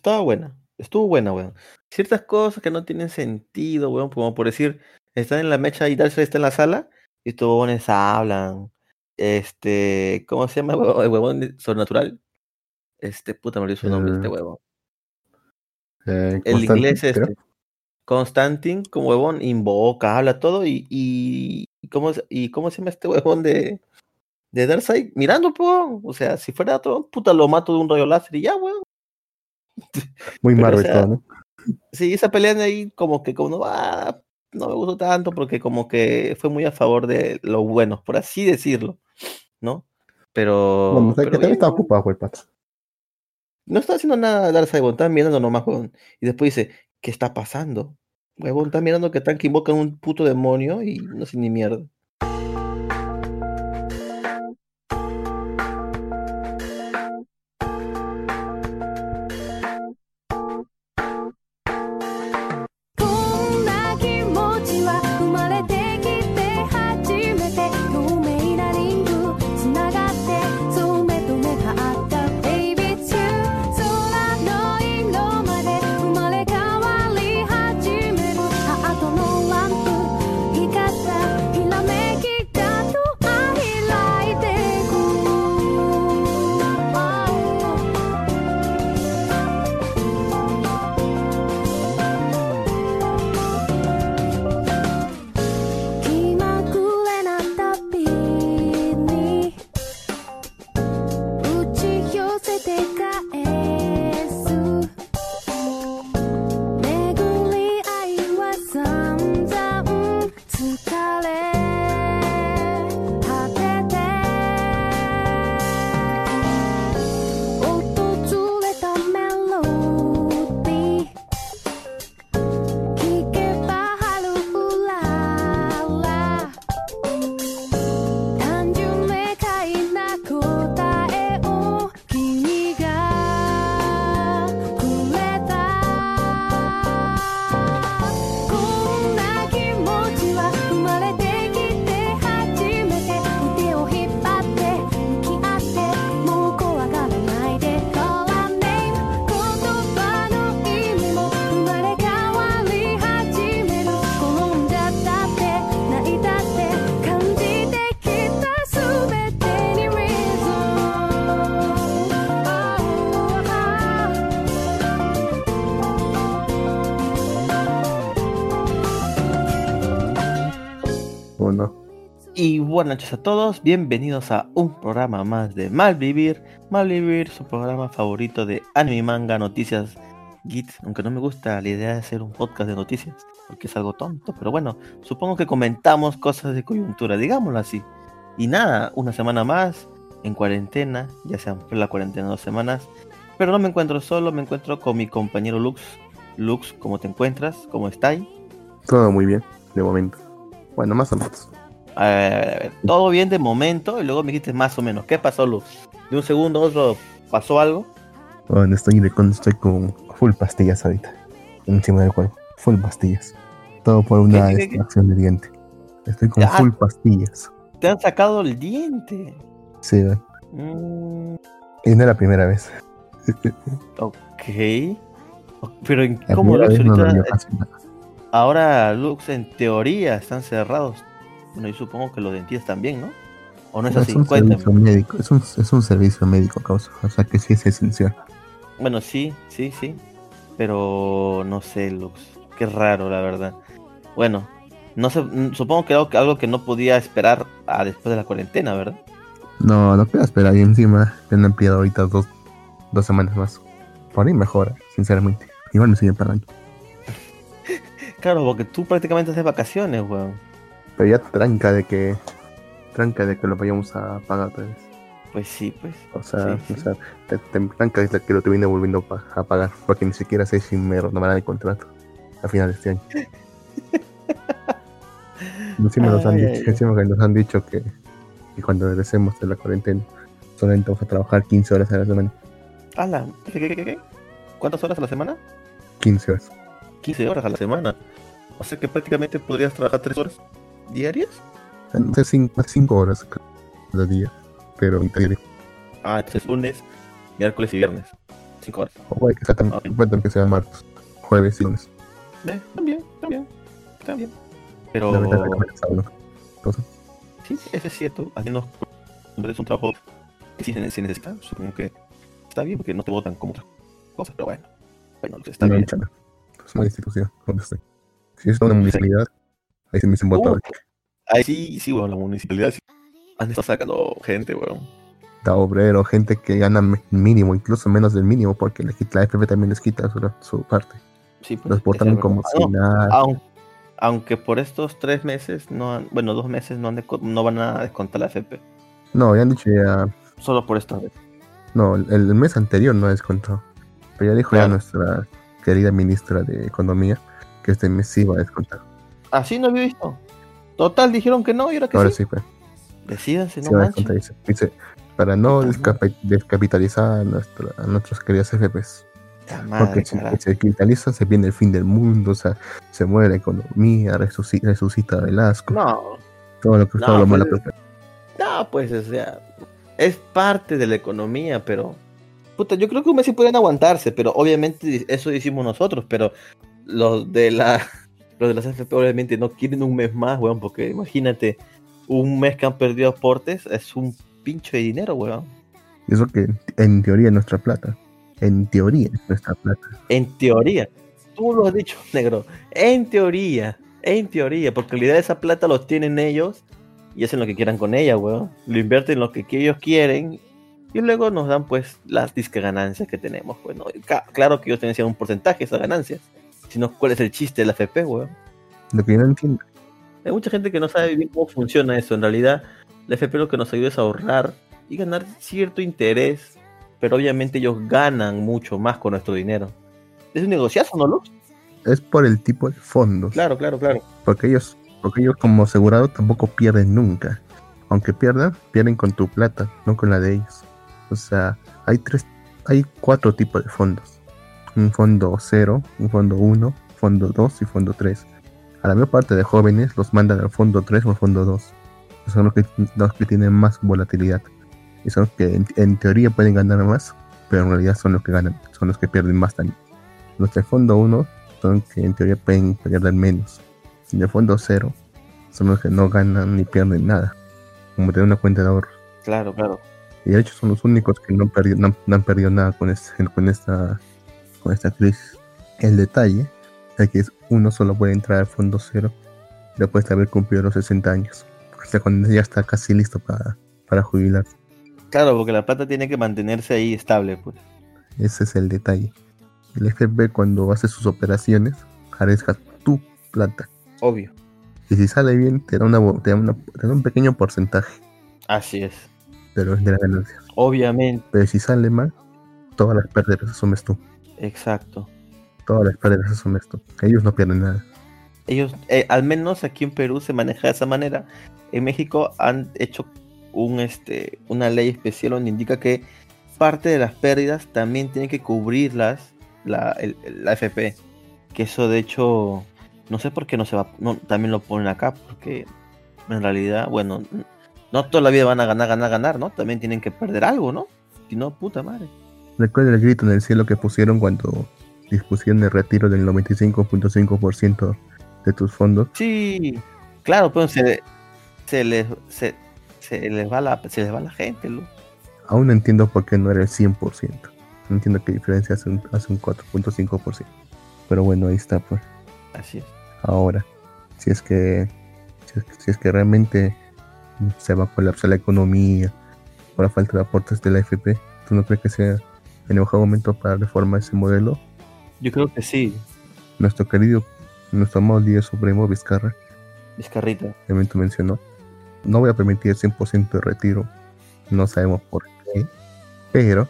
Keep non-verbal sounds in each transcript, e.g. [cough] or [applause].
Estaba buena. Estuvo buena, weón. Ciertas cosas que no tienen sentido, weón. Como por decir, están en la mecha y Darcy está en la sala y estos huevones hablan. Este, ¿cómo se llama [laughs] el huevón, el huevón sobrenatural? Este, puta, me olvidé su nombre, este Eh, huevón. Eh, El Constantine, inglés creo. este. Constantin, como huevón, invoca, habla todo y, y, y cómo, se- y cómo se llama este huevón de, de Darkseid mirando, po. O sea, si fuera otro, puta, lo mato de un rayo láser y ya, weón. [laughs] Muy o Marvel sea, ¿no? Sí, esa pelea de ahí como que como no va, no me gustó tanto porque como que fue muy a favor de los buenos, por así decirlo, ¿no? Pero, Bueno, o sea, que también estaba ocupado, güey, pato. no está haciendo nada Darkseid, weón, está mirando nomás, weón. Y después dice, ¿qué está pasando? Huevón, está mirando que están que invocan un puto demonio y no sé ni mierda.「buenas noches a todos, bienvenidos a un programa más de Malvivir. Malvivir, su programa favorito de anime, manga, noticias, git. Aunque no me gusta la idea de hacer un podcast de noticias, porque es algo tonto. Pero bueno, supongo que comentamos cosas de coyuntura, digámoslo así. Y nada, una semana más en cuarentena, ya se amplió la cuarentena dos semanas. Pero no me encuentro solo, me encuentro con mi compañero Lux. Lux, ¿cómo te encuentras? ¿Cómo estáis? Todo muy bien, de momento. Bueno, más o menos. Ver. Todo bien de momento y luego me dijiste más o menos. ¿Qué pasó, Luz? De un segundo a otro pasó algo. Bueno, estoy, estoy con full pastillas ahorita. Encima del cuerpo. Full pastillas. Todo por una ¿Qué, de diente. Estoy con Ah. full pastillas. Te han sacado el diente. Sí. Mm, y no es la primera vez. ok. Pero ¿en- La ¿cómo Lux ahorita? Ahora Lux en teoría están cerrados. Bueno, yo supongo que los dentistas también, ¿no? ¿O no es Es así? un Cuéntame. servicio médico. Es un, es un servicio médico, causa. O sea que sí es esencial. Bueno, sí, sí, sí. Pero no sé, Lux. Qué raro, la verdad. Bueno, no sé, mm, supongo que algo, que algo que no podía esperar a después de la cuarentena, ¿verdad? No, no puedo esperar. Y encima te han ampliado ahorita dos, dos semanas más. Por ahí mejora, sinceramente. Igual me siguen pagando. [laughs] Claro, porque tú prácticamente haces vacaciones, weón. Pero ya tranca de que. Tranca de que lo vayamos a pagar otra vez. Pues sí, pues. O sea, Sí, sí. o sea te, te tranca de que lo te viene volviendo pa- a pagar. Porque ni siquiera sé si me renovarán el contrato a final de este año. [laughs] Encima nos han Ay, dicho, ay, ay. nos han dicho que, que cuando regresemos de la cuarentena solamente vamos a trabajar 15 horas a la semana. Ala, ¿qué, qué, qué, qué? ¿Cuántas horas a la semana? 15 horas. 15 horas a la semana. O sea que prácticamente podrías trabajar 3 horas diarias. Sé, 5 horas cada día. Pero diario. Ah, entonces lunes, miércoles y viernes. 5 horas. O puede que sea, tam- Ok. puede que sea martes, jueves y lunes. Eh, también, también, también. Pero La verdad es sí, eso es cierto. Cuando es un trabajo que sí se necesita, supongo que está bien porque no te votan como otras cosas, pero bueno. Bueno, está no, bien. Es una institución donde estoy. Si es una municipalidad, ahí se me dicen votado. Uh, Ahí sí, sí, weón, la municipalidad sí. Han estado sacando gente, weón. Da obrero, gente que gana mínimo, incluso menos del mínimo, porque quita- la FP también les quita su, su parte. Sí, pues, Los votan como si nada. aun- aunque por estos tres meses, no han- bueno, dos meses no, han no van a descontar la FP. No, ya han dicho ya. Solo por esta vez. No, el, el mes anterior no descontó. Pero ya dijo ya nuestra querida ministra de Economía que este mes sí va a descontar. Así no había visto. Total, dijeron que no y ahora que Ahora sí. sí, pues. Decídanse, no manchen. Dice, dice, para no descapitalizar a, nuestras queridas FPs. Madre, Porque si se capitalizan se viene el fin del mundo, o sea, se muere la economía, resucita, resucita Velasco, No, todo lo que no, todo lo malo pues, no, pues, o sea, es parte de la economía, pero. Puta, yo creo que un mes sí pueden aguantarse, pero obviamente eso hicimos nosotros, pero los de la. Los de las FP obviamente no quieren un mes más, weón, porque imagínate, un mes que han perdido aportes es un pincho de dinero, weón. Eso que en teoría es nuestra plata. En teoría es nuestra plata. En teoría, tú lo has dicho, negro. En teoría, en teoría, porque en realidad esa plata los tienen ellos y hacen lo que quieran con ella, weón. Lo invierten en lo que, ellos quieren y luego nos dan, pues, las disque ganancias que tenemos, pues, ¿no? Y ca- claro que ellos tenían un porcentaje de esas ganancias. Si no, ¿cuál es el chiste de la FP, weón? Lo que yo no entiendo. Hay mucha gente que no sabe bien cómo funciona eso. En realidad, la FP lo que nos ayuda es a ahorrar y ganar cierto interés, pero obviamente ellos ganan mucho más con nuestro dinero. Es un negociazo, ¿no, Lux? Es por el tipo de fondos. Claro, claro, claro. Porque ellos, porque ellos como asegurado tampoco pierden nunca. Aunque pierdan, pierden con tu plata, no con la de ellos. O sea, hay tres, hay cuatro tipos de fondos. Un fondo 0, un fondo 1, fondo 2 y fondo 3. A la mayor parte de jóvenes los mandan al fondo 3 o al fondo 2. Son los que, los que tienen más volatilidad. Y son los que en, en teoría pueden ganar más, pero en realidad son los que ganan, son los que pierden más también. Los del fondo 1 son que en teoría pueden perder menos. Y de fondo 0 son los que no ganan ni pierden nada. Como tener una cuenta de ahorro. Claro, claro. Y de hecho son los únicos que no han perdido, no no han perdido nada con, este- con, esta, con esta crisis. El detalle es que uno solo puede entrar al fondo cero después de haber cumplido los 60 años. O sea, cuando ya está casi listo para, para jubilar. Claro, porque la plata tiene que mantenerse ahí estable, pues. Ese es el detalle. El FP cuando hace sus operaciones arriesga tu plata. Obvio. Y si sale bien te da, una, te da, una- te da un pequeño porcentaje Así es. pero es de la ganancia. Obviamente. Pero si sale mal, todas las pérdidas asumes tú. Exacto. Todas las pérdidas las asumes tú. Ellos no pierden nada. Ellos, eh, al menos aquí en Perú se maneja de esa manera. En México han hecho un, este, una ley especial donde indica que parte de las pérdidas también tiene que cubrirlas la, el- el- la FP. Que eso de hecho, no sé por qué no se va, no, también lo ponen acá, porque en realidad, bueno, no toda la vida van a ganar, ganar, ganar, ¿no? También tienen que perder algo, ¿no? Si no, puta madre. Recuerda el grito en el cielo que pusieron cuando dispusieron el retiro del 95.5% de tus fondos. Sí, claro, pues se, se les se, se les va la se les va la gente, Lu. Aún no entiendo por qué no era el 100%. No entiendo qué diferencia hace un, hace un 4.5%. Pero bueno, ahí está, pues. Así es. Ahora, si es que si es, si es que realmente se va a colapsar la economía por la falta de aportes de la FP, ¿tú no crees que sea el mejor momento para reformar ese modelo? Yo creo que sí, Nuestro querido, nuestro amado líder supremo Vizcarra Vizcarrita. momento mencionó, no voy a permitir el 100% de retiro, no sabemos por qué, pero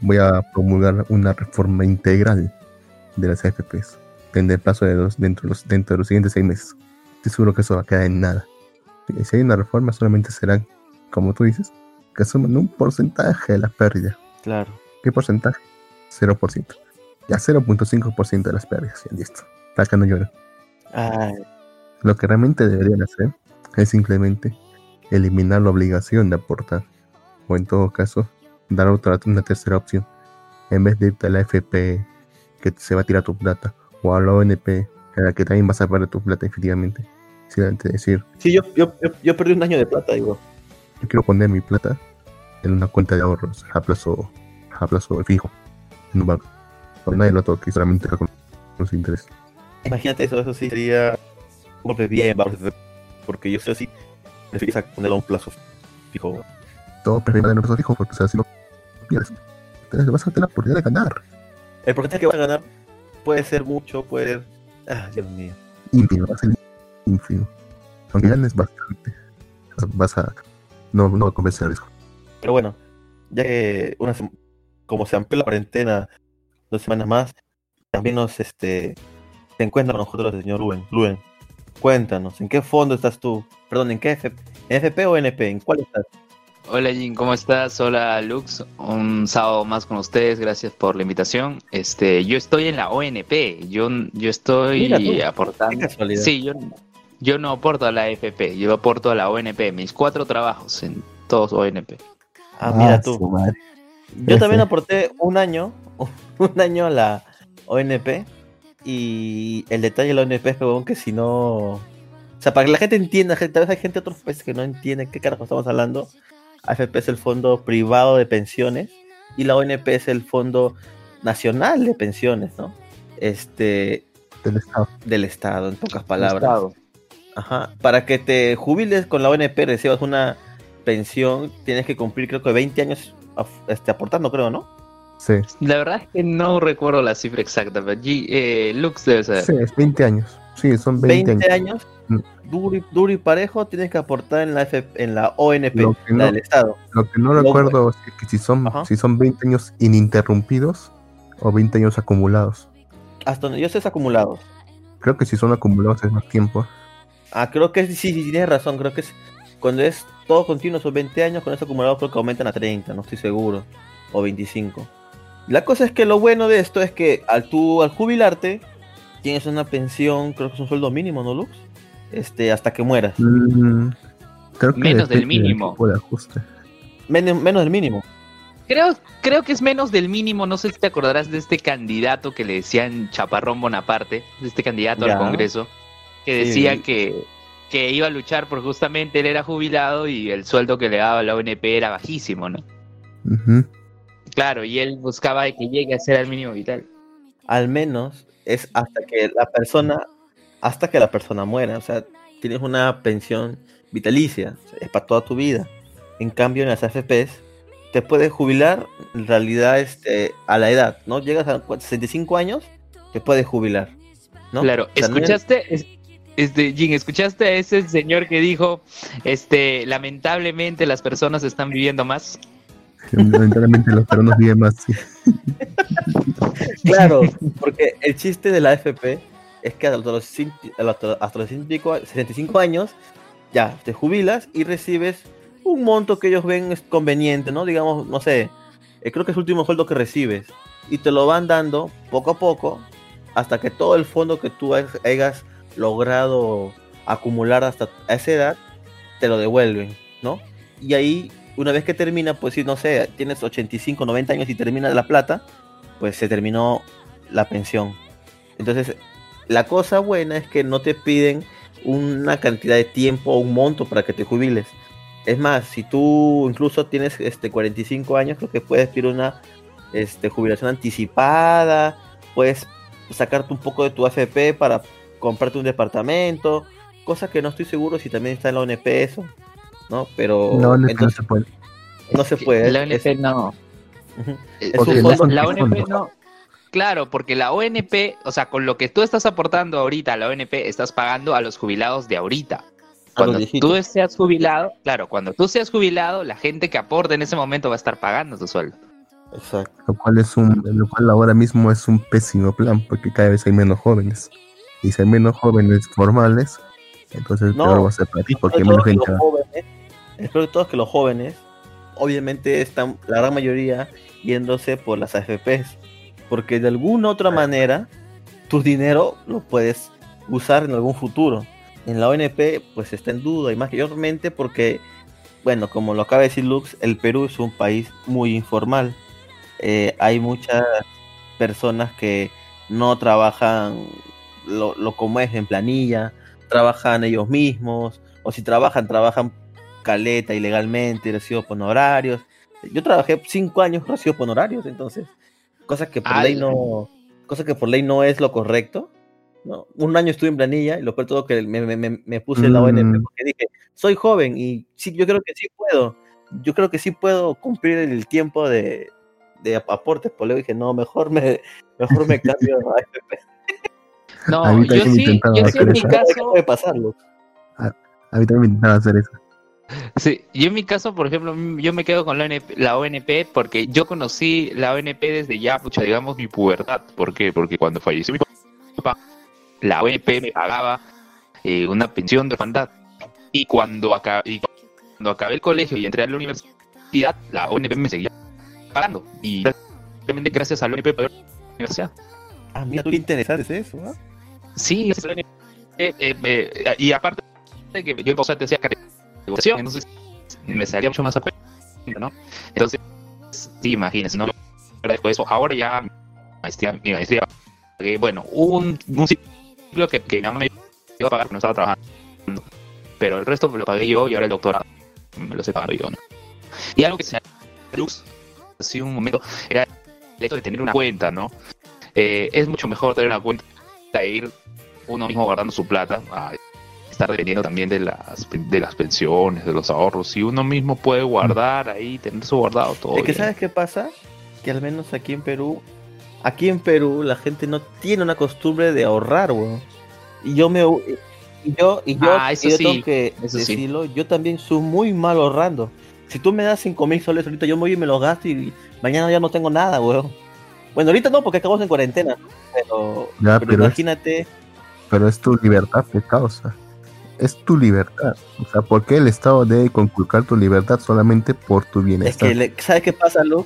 voy a promulgar una reforma integral de las AFPs en el plazo de los, dentro, de los, dentro de los siguientes seis meses. Estoy seguro que eso va a quedar en nada. Si hay una reforma, solamente será, como tú dices, que asuman un porcentaje de la pérdida. Claro. ¿Qué porcentaje? 0%. Ya 0.5% de las pérdidas. Ya listo. Acá no llora. Ay, Lo que realmente deberían hacer es simplemente eliminar la obligación de aportar, o en todo caso, dar otra una tercera opción, en vez de irte a la FP que se va a tirar tu plata o a la ONP en la que también vas a perder tu plata efectivamente. Simplemente decir, Sí, yo, yo, yo, yo perdí un año de plata, digo. yo quiero poner mi plata en una cuenta de ahorros a plazo, a plazo fijo banco. Pero nadie lo toque, solamente con los intereses. Imagínate eso, eso sí sería un golpe bien bajo, porque yo sé así, prefieres ponerlo a un plazo fijo. Todo prefiero en un plazo fijo porque o sea, si no pierdes, vas a tener la oportunidad de ganar. El porcentaje que vas a ganar puede ser mucho, puede ser... Ah, Dios mío. ínfimo, va a ser ínfimo. Aunque ganes bastante, vas a. No, no va a convencer el riesgo. Pero bueno, ya que una sem- como se amplió la cuarentena dos semanas más, también nos este se encuentra con nosotros el señor Luen. Luen, cuéntanos, ¿en qué fondo estás tú? Perdón, ¿en qué F- ¿En FP o NP? ¿En cuál estás? Hola Jin, ¿cómo estás? Hola Lux, un sábado más con ustedes, gracias por la invitación. Este, yo estoy en la ONP, yo, yo estoy Mira tú, Qué aportando. casualidad. Sí, yo, yo no aporto a la FP, yo aporto a la ONP, mis cuatro trabajos en todos ONP. Ah, mira Ah, tú. Yo también aporté un año, [laughs] un año a la ONP y el detalle de la ONP es que si no, o sea, para que la gente entienda, tal vez hay gente de otros países que no entiende qué carajo estamos hablando. AFP es el fondo privado de pensiones y la ONP es el fondo nacional de pensiones, ¿no? Este Del Estado. del Estado, en pocas palabras. Estado. Ajá. Para que te jubiles con la ONP, recibas una pensión, tienes que cumplir creo que 20 años este, aportando, creo, ¿no? Sí. La verdad es que no recuerdo la cifra exacta, pero G- eh, Lux debe saber. Sí, es 20 años. Sí, son 20, 20 años. años, Mm. duro y, duro y parejo, tienes que aportar en la, F- en la ONP, Lo que la no- del Estado. Lo que no No, recuerdo es que si son, Ajá. si son 20 años ininterrumpidos o 20 años acumulados. Hasta donde yo sé es acumulado. Creo que si son acumulados es más tiempo. Ah, creo que sí, sí, tienes razón, creo que es cuando es todo continuo, son 20 años, con eso acumulado creo que aumentan a 30, no estoy seguro, o 25. La cosa es que lo bueno de esto es que al tú al jubilarte tienes una pensión, creo que es un sueldo mínimo, ¿no, Lux? Este, hasta que mueras. Mm, creo que Menos del mínimo. tipo de ajuste. Menos, menos del mínimo. Creo, creo que es menos del mínimo, no sé si te acordarás de este candidato que le decían Chaparrón Bonaparte, de este candidato Ya. al Congreso, que Sí. decía que, que iba a luchar porque justamente él era jubilado y el sueldo que le daba la ONP era bajísimo, ¿no? Claro, y él buscaba que llegue a ser el mínimo vital. Al menos es hasta que la persona, hasta que la persona muera. O sea, tienes una pensión vitalicia, es para toda tu vida. En cambio, en las AFPs, te puedes jubilar en realidad este, a la edad, ¿no? Llegas a 65 años, te puedes jubilar, ¿no? Claro, O sea, no es- ¿escuchaste? Es- Este, Jin, ¿escuchaste a ese señor que dijo, este, lamentablemente las personas están viviendo más? Lamentablemente los peruanos viven más. sí. Claro, porque el chiste de la AFP es que hasta los, hasta hasta los 65 65 años ya te jubilas y recibes un monto que ellos ven es conveniente, ¿no? Digamos, no sé, eh, creo que es el último sueldo que recibes y te lo van dando poco a poco hasta que todo el fondo que tú has- hayas logrado acumular hasta esa edad te lo devuelven, ¿no? Y ahí, una vez que termina, pues si no sé, tienes 85, 90 años y termina la plata, pues se terminó la pensión. Entonces, la cosa buena es que no te piden una cantidad de tiempo o un monto para que te jubiles. Es más, si tú incluso tienes este 45 años, creo que puedes pedir una este, jubilación anticipada, puedes sacarte un poco de tu AFP para comprarte un departamento, cosa que no estoy seguro si también está en la ONP eso, ¿no? Pero No, no, se puede. no se puede. La es- ONP no. Eh, Es un la- fondo la antifondo. ONP no. Claro, porque la ONP, o sea, con lo que tú estás aportando ahorita a la ONP, estás pagando a los jubilados de ahorita. Cuando tú seas jubilado, claro, cuando tú seas jubilado, la gente que aporte en ese momento va a estar pagando tu sueldo. Exacto. Lo cual es un, lo cual ahora mismo es un pésimo plan, porque cada vez hay menos jóvenes. Y si hay menos jóvenes formales, entonces No, peor va a ser para ti, porque menos gente. que los jóvenes, el peor de todo es que los jóvenes, obviamente están, la gran mayoría, yéndose por las AFPs. Porque de alguna otra manera, tu dinero lo puedes usar en algún futuro. En la ONP, pues está en duda, y mayormente porque, bueno, como lo acaba de decir Lux, el Perú es un país muy informal. eh, hay muchas personas que no trabajan lo, lo como es en planilla, trabajan ellos mismos, o si trabajan, trabajan caleta ilegalmente, recibos por honorarios. Yo trabajé cinco años recibos por honorarios, entonces, cosas que por Ah, ley no, cosas que por ley no es lo correcto. ¿no? Un año estuve en planilla y lo peor todo que me, me, me- puse en la ONP Mm. porque dije, soy joven y sí, yo creo que sí puedo. Yo creo que sí puedo cumplir el tiempo de, de aportes. Por luego dije, no, mejor me, mejor me [laughs] cambio a AFP. No, A mí yo sí, yo sí en mi eso. ¿Qué caso, puede pasarlo? A mí también me intentaba hacer eso. sí, yo en mi caso, por ejemplo, yo me quedo con la ONP, la ONP porque yo conocí la ONP desde ya, pucha, digamos, mi pubertad. ¿Por qué? Porque cuando falleció mi papá, la ONP me pagaba eh, una pensión de orfandad. Y cuando, y cuando acabé el colegio y entré a la universidad, la ONP me seguía pagando. Y realmente gracias a la ONP pude ir a la universidad. Ah, mira, tú qué interesante es eso, ¿ah? Sí, ONP. eh, eh, y aparte de que yo te decía negociación, entonces me salía mucho más a pena, ¿no? Entonces, sí, imagínense, ¿no? Agradezco eso. Ahora ya, maestría, mi maestría, que, bueno, hubo un, un ciclo que, que me iba a pagar no estaba trabajando, pero el resto me lo pagué yo y ahora el doctorado me lo estoy pagando yo, ¿no? Y algo que se luz, así un momento, era el hecho de tener una cuenta, ¿no? Eh, es mucho mejor tener una cuenta e ir uno mismo guardando su plata a estar dependiendo también de las de las pensiones, de los ahorros. Si uno mismo puede guardar ahí, tener su guardado todo. Es que bien. ¿sabes qué pasa? Que al menos aquí en Perú, aquí en Perú la gente no tiene una costumbre de ahorrar, weón. Y yo me y yo y yo, Ah, eso y yo sí, tengo que eso sí. decirlo, yo también soy muy mal ahorrando. Si tú me das cinco mil soles ahorita, yo me voy y me los gasto y mañana ya no tengo nada, weón. Bueno, ahorita no, porque acabamos en cuarentena, pero, Ya, pero pero es- imagínate, Pero es tu libertad de causa. Es tu libertad. O sea, ¿por qué el Estado debe conculcar tu libertad solamente por tu es bienestar? que, le- ¿sabes qué pasa, Luz?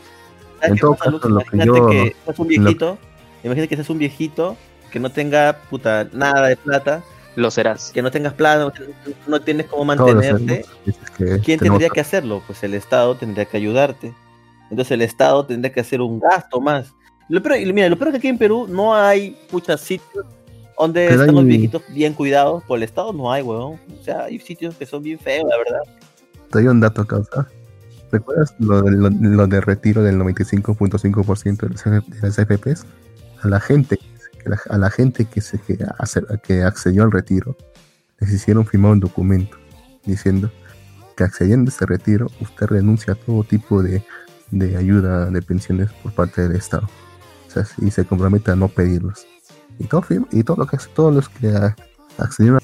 ¿Sabes En qué todo pasa, caso, lo que Imagínate yo- que seas un viejito, imagínate que seas un viejito que no tenga puta nada de plata Lo serás. que no tengas plata, no tienes cómo mantenerte, que ¿quién tenemos- tendría que hacerlo? Pues el Estado tendría que ayudarte. Entonces el Estado tendría que hacer un gasto más. Lo peor, mira, lo peor es que aquí en Perú no hay muchos sitios donde Pero están los viejitos bien cuidados por el Estado, no hay, weón. O sea, hay sitios que son bien feos, la verdad. Te doy un dato, causa. ¿Recuerdas lo, de- lo, lo de retiro del 95.5% de las F- de las FPs? A la gente, a la gente que, se, que accedió al retiro, les hicieron firmar un documento diciendo que accediendo a ese retiro, usted renuncia a todo tipo de, de ayuda de pensiones por parte del Estado. Sea, y se compromete a no pedirlos. Y, todo firma- y todo lo que, todos los que accedieron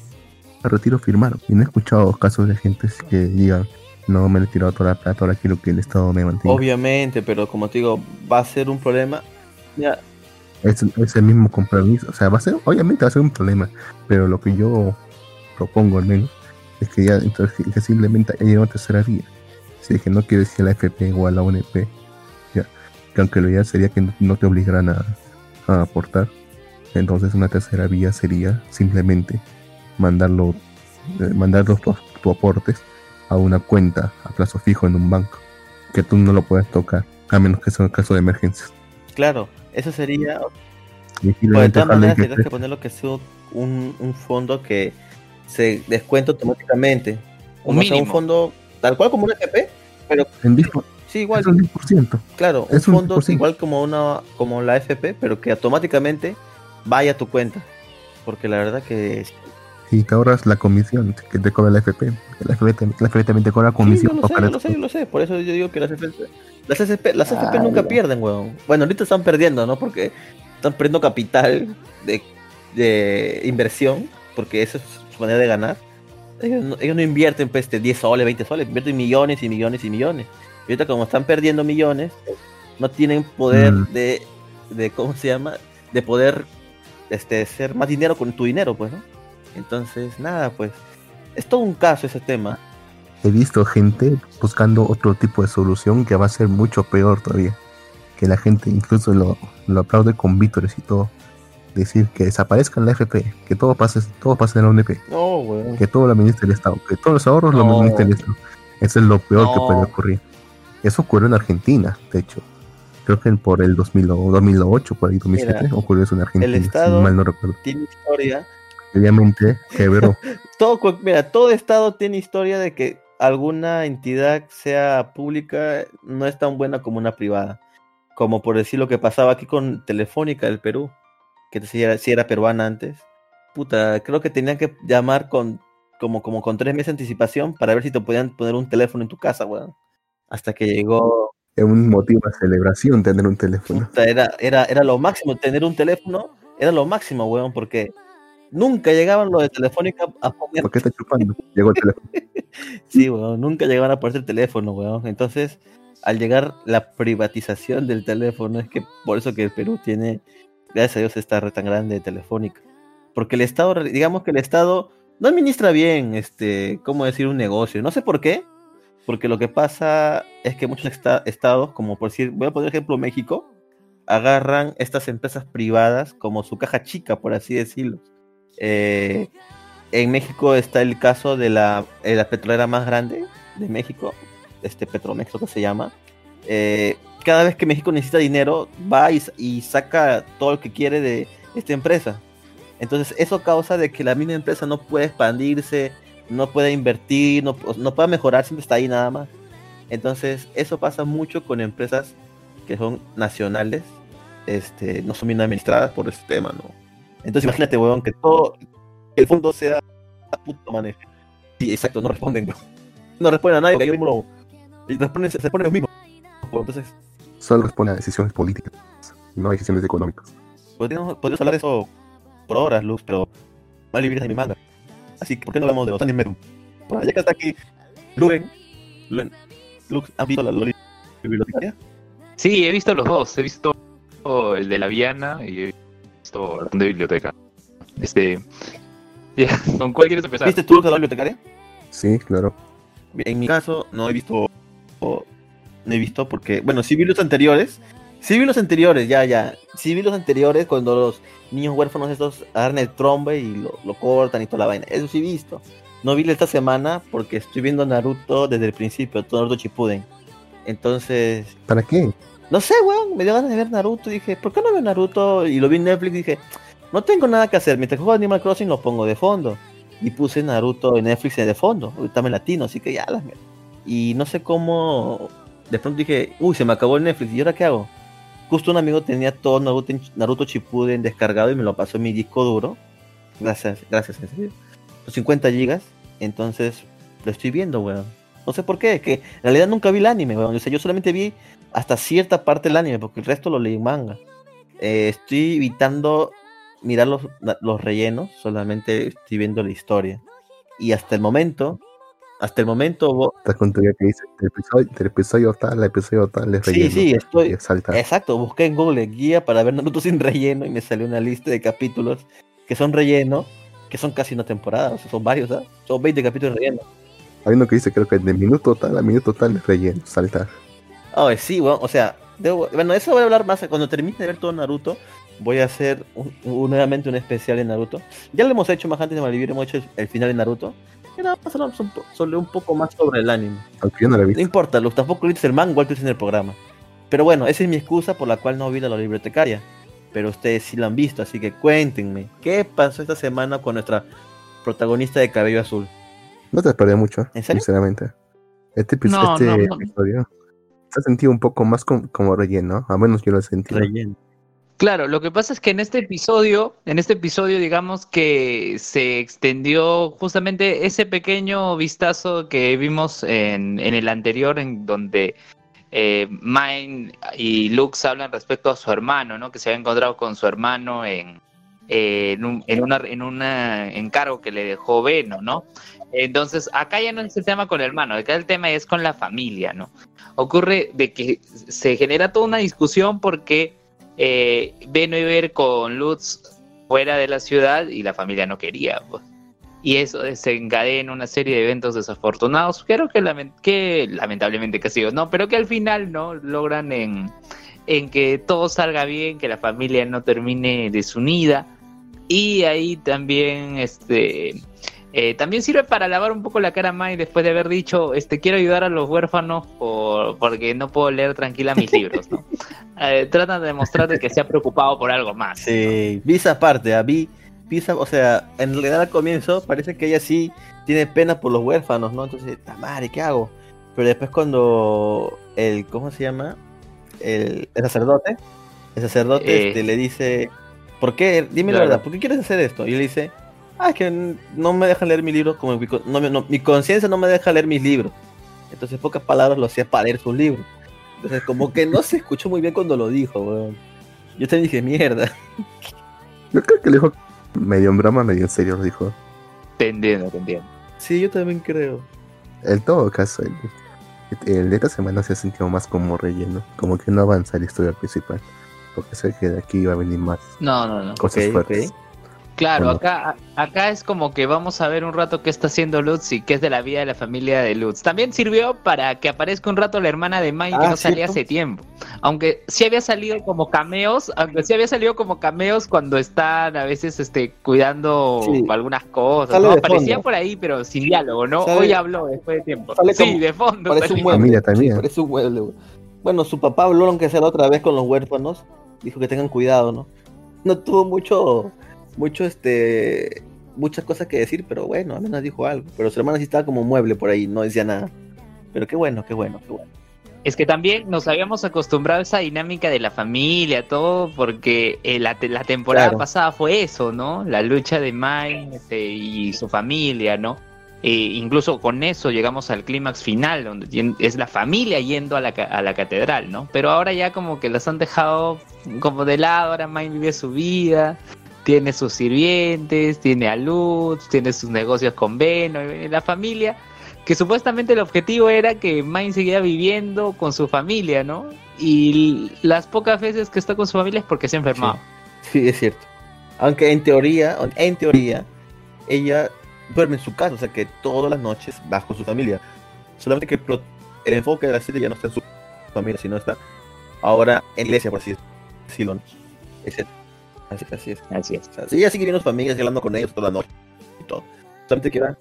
al retiro firmaron. Y no he escuchado casos de gente que digan, no me he tirado toda la plata, ahora quiero que el Estado me mantenga. Obviamente, pero como te digo, va a ser un problema. Mira, Es, es el mismo compromiso. O sea, va a ser, obviamente va a ser un problema. Pero lo que yo propongo al menos es que ya entonces que- simplemente haya una tercera vía. Si es que no quiero decir la FP o a la UNP, ya, aunque lo ideal sería que no- te obligaran a, a aportar, entonces una tercera vía sería simplemente mandarlo, eh, mandar los tus tus aportes a una cuenta a plazo fijo en un banco, que tú no lo puedas tocar, a menos que sea un caso de emergencia. claro, eso sería Y Pues de todas maneras tendrás que poner lo que sea un, un fondo que se descuenta automáticamente. Un O sea, un mínimo. fondo tal cual como un FP, pero En 10%, sí, igual, es un 10%. claro, un es un fondo 10%. igual como una como la FP, pero que automáticamente vaya a tu cuenta. Porque la verdad que Y te ahorras la comisión que te cobra la FP. La FP, la FP también te cobra Sí, comisión. yo lo sé, yo lo sé, yo lo sé. Por eso yo digo que las FP, las FP, las FP Ah, nunca ya. pierden, weón. Bueno, ahorita están perdiendo, ¿no? Porque están perdiendo capital de, de inversión, porque esa es su manera de ganar. Ellos no, ellos no invierten pues, de 10 soles, 20 soles, invierten millones y millones y millones. Y ahorita como están perdiendo millones, no tienen poder Mm. de, de, ¿cómo se llama? De poder este, hacer más dinero con tu dinero, pues, ¿no? Entonces, nada, pues, es todo un caso ese tema. He visto gente buscando otro tipo de solución que va a ser mucho peor todavía. Que la gente incluso lo, lo aplaude con vítores y todo. Decir que desaparezca la FP, que todo pase, todo pase en la UNP, No, weón. que todo lo administre el Estado, que todos los ahorros lo administre el Estado. Eso es lo peor que puede ocurrir. Eso ocurrió en Argentina, de hecho. Creo que por el 2000 o 2008, por ahí 2007, Mira, ocurrió eso en Argentina, el Estado- si mal no recuerdo. Tiene historia. Obviamente quebró. [laughs] Todo, mira, todo estado tiene historia de que alguna entidad sea pública no es tan buena como una privada. Como por decir lo que pasaba aquí con Telefónica del Perú, que si era peruana antes. Puta, creo que tenían que llamar con como, como con tres meses de anticipación para ver si te podían poner un teléfono en tu casa, weón. Hasta que llegó Es un motivo de celebración tener un teléfono. Era, era, era lo máximo, tener un teléfono era lo máximo, weón, porque nunca llegaban los de Telefónica a poner, ¿Por qué está chupando? Llegó el teléfono. [laughs] sí, weón, nunca llegaban a ponerse el teléfono, weón. Entonces, al llegar la privatización del teléfono, es que por eso que el Perú tiene, gracias a Dios, esta red tan grande de Telefónica. Porque el Estado, digamos que el Estado no administra bien, este, cómo decir, un negocio. No sé por qué, porque lo que pasa es que muchos esta- estados, como por decir, voy a poner ejemplo México, agarran estas empresas privadas como su caja chica, por así decirlo. Eh, en México está el caso de la, eh, petrolera más grande de México, este Petromex, lo que se llama. Eh, cada vez que México necesita dinero, va y, y saca todo lo que quiere de esta empresa. Entonces, eso causa de que la misma empresa no puede expandirse, no puede invertir, no, no puede mejorar, siempre está ahí nada más. Entonces, eso pasa mucho con empresas que son nacionales, este, no son bien administradas por este tema, ¿no? Entonces, imagínate, weón, que todo el fondo sea puto manejo. Sí, exacto, no responden, weón. No responden a nadie, porque ellos mismos lo- y responden, se, ponen los mismos. weón. Entonces, Solo responde a decisiones políticas, no a decisiones económicas. podríamos, podríamos hablar de eso por horas, Luz, pero mal vivir de mi manga. Así que, ¿por qué no hablamos de los Meru? Bueno, ya que está aquí, Luven, Luven, Lux, ¿has visto la Loli bibliotecaria? Sí, he visto los dos. He visto el de la Viana y he visto el de biblioteca. Este. ¿Con cuál quieres empezar? ¿Viste tú la bibliotecaria? Sí, claro. En mi caso, no he visto. o- no he visto porque. Bueno, sí vi los anteriores. Sí vi los anteriores, ya, ya. Sí vi los anteriores cuando los niños huérfanos estos agarran el trombe y lo, lo cortan y toda la vaina. Eso sí he visto. No vi esta semana porque estoy viendo Naruto desde el principio, todo Naruto Shippuden. Entonces, ¿Para qué? no sé, weón, me dio ganas de ver Naruto. Dije, ¿por qué no veo Naruto? Y lo vi en Netflix. Dije, no tengo nada que hacer. Mientras juego Animal Crossing lo pongo de fondo. Y puse Naruto en Netflix de fondo. Ahorita me latino, así que ya las. Y no sé cómo. De pronto dije, uy, se me acabó el Netflix. ¿Y ahora qué hago? Justo un amigo tenía todo Naruto, Naruto descargado y me lo pasó en mi disco duro. Gracias, gracias, en serio. Los 50 gigas. Entonces, lo estoy viendo, weón. No sé por qué, es que en realidad nunca vi el anime, weón. O sea, yo solamente vi hasta cierta parte del anime, porque el resto lo leí manga. Eh, estoy evitando mirar los, los rellenos, solamente estoy viendo la historia. Y hasta el momento, hasta el momento, vo- Estás con tu idea que dice del episodio, tal, el episodio tal, sí, relleno. sí, estoy, Y salta. Exacto, busqué en Google guía para ver Naruto sin relleno y me salió una lista de capítulos que son relleno, que son casi una temporada, o sea, son varios, ¿sabes? Son 20 capítulos de relleno. Hay uno que dice, creo que de minuto tal a minuto tal es relleno, saltar. Oh, sí, bueno, o sea, debo- bueno, eso voy a hablar más cuando termine de ver todo Naruto. Voy a hacer un- un- nuevamente un especial en Naruto. Ya lo hemos hecho más antes de Malvivir, hemos hecho el, el final de Naruto. Nada más hablamos un po- sobre un poco más sobre el anime. Aunque yo no lo he No importa, Luz, tampoco lo dices el manga, igual tú en el programa. Pero bueno, esa es mi excusa por la cual no vi a la bibliotecaria. Pero ustedes sí la han visto, así que cuéntenme, ¿qué pasó esta semana con nuestra protagonista de cabello azul? No te esperé mucho, ¿En serio? sinceramente. Este, No, este no, no. episodio se ha sentido un poco más com- como relleno, a menos yo lo he sentido. Relleno. Claro, lo que pasa es que en este episodio, en este episodio, digamos que se extendió justamente ese pequeño vistazo que vimos en, el anterior, en donde eh, Mine y Lux hablan respecto a su hermano, ¿no? Que se había encontrado con su hermano en, eh, en, un, en una encargo que le dejó Veno, ¿no? Entonces, acá ya no es el tema con el hermano, acá el tema es con la familia, ¿no? Ocurre de que se genera toda una discusión porque eh, iba a ir con Lutz fuera de la ciudad y la familia no quería. pues. Y eso desencadena una serie de eventos desafortunados, creo que, lamen- que lamentablemente que ha sido, no, pero que al final no logran en, en que todo salga bien, que la familia no termine desunida. Y ahí también este Eh, también sirve para lavar un poco la cara a Mai después de haber dicho, este, quiero ayudar a los huérfanos por, porque no puedo leer tranquila mis [laughs] libros, ¿no? Eh, tratan de demostrar de que se ha preocupado por algo más. Sí, vi esa parte, ah, vi, vi esa- o sea, en realidad al comienzo parece que ella sí tiene pena por los huérfanos, ¿no? Entonces, "Ta madre, ¿qué hago? Pero después cuando el, ¿cómo se llama? El, el sacerdote, el sacerdote Eh. este, le dice, ¿por qué? Dime la verdad, ¿por qué quieres hacer esto? Y él dice, ah, es que no me dejan leer mi libro, como mi, no mi conciencia no me deja leer mis libros. Entonces, en pocas palabras, lo hacía para leer sus libros. Entonces, como que no se escuchó muy bien cuando lo dijo, weón. Yo también dije, mierda. [laughs] Yo creo que le dijo medio en broma, medio en serio, lo dijo. Te entiendo, te entiendo. Sí, yo también creo. En todo caso, el, el de esta semana se ha sentido más como relleno, como que no avanza la historia principal. Porque sé que de aquí va a venir más No, no, no. cosas Ok, fuertes. Claro, Bueno. acá, acá es como que vamos a ver un rato qué está haciendo Lutz y qué es de la vida de la familia de Lutz. También sirvió para que aparezca un rato la hermana de Mike que Ah, no salía ¿cierto? hace tiempo. Aunque sí había salido como cameos, aunque sí había salido como cameos cuando están a veces este cuidando Sí. algunas cosas. ¿no? Aparecía fondo. por ahí, pero sin diálogo, ¿no? Sale- Hoy habló después de tiempo. Sí, como- de fondo. Parece un mueble. También. Parece un mueble. Bueno, su papá habló, aunque sea la otra vez con los huérfanos. Dijo que tengan cuidado, ¿no? No tuvo mucho, mucho, este, muchas cosas que decir, pero bueno, al menos dijo algo. Pero su hermana sí estaba como mueble por ahí, no decía nada. Pero qué bueno, qué bueno, qué bueno. Es que también nos habíamos acostumbrado a esa dinámica de la familia, todo, porque eh, la, te- la temporada Claro. pasada fue eso, ¿no? La lucha de Mike este, y su familia, ¿no? Eh, incluso con eso llegamos al clímax final, donde es la familia yendo a la, ca- a la catedral, ¿no? Pero ahora ya como que las han dejado como de lado, ahora Mike vive su vida, tiene sus sirvientes, tiene a Lutz, tiene sus negocios con Beno, y la familia que supuestamente el objetivo era que Mine siguiera viviendo con su familia, ¿no? Y las pocas veces que está con su familia es porque se ha enfermado. Sí, es cierto. Aunque en teoría, en teoría, ella duerme en su casa, o sea que todas las noches va con su familia. Solamente que el el enfoque de la serie ya no está en su familia, sino está ahora en la iglesia, por así decirlo. Es eso. Así, así es. Así es. O sea, sí, ella sigue viendo a su familia, sigue hablando con ellos toda la noche y todo. Solamente que va.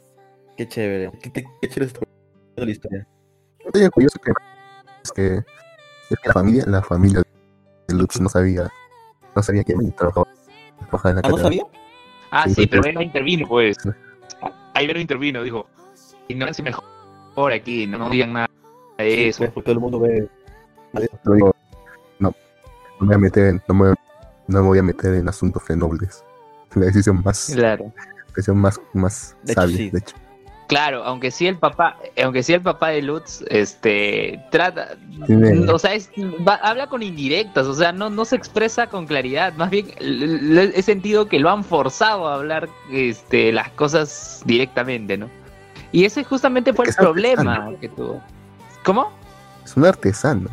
Qué chévere. Qué, qué- qué chévere está la historia. Oye, curioso que es que, es que la familia, la familia de Lutz no sabía, no sabía que trabajaba, trabajaba en la Ah, ¿no sabía? Ah, Sí, sí, pero- no intervino, pues. Ahí no intervino, dijo. Ignorancia mejor aquí, no, no digan nada de Sí, eso. pues, porque todo el mundo ve. Pero digo, no, no me voy a meter, no me, no me voy a meter en asuntos nobles. La decisión más, Claro. la decisión más, más De hecho, sabia, sí. de hecho. Claro, aunque sí el papá, aunque sí el papá de Lutz, este, trata, o sea, es- va- habla con indirectas, o sea, no, no se expresa con claridad, más bien he sentido que lo han forzado a hablar, este, las cosas directamente, ¿no? Y ese justamente fue el problema artesano. que tuvo. ¿Cómo? Es un artesano.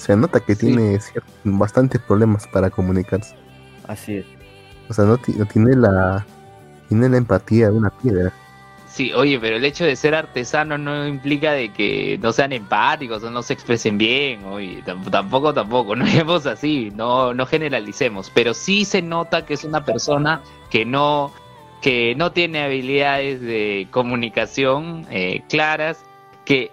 Se nota que Sí. tiene bastantes problemas para comunicarse. Así es. O sea, no, no tiene la tiene la empatía de una piedra. Sí, oye, pero el hecho de ser artesano no implica de que no sean empáticos o no se expresen bien, oye, tam- tampoco, tampoco, [laughs] no llevemos así, no, no generalicemos, pero sí se nota que es una persona que no, que no tiene habilidades de comunicación eh, claras, que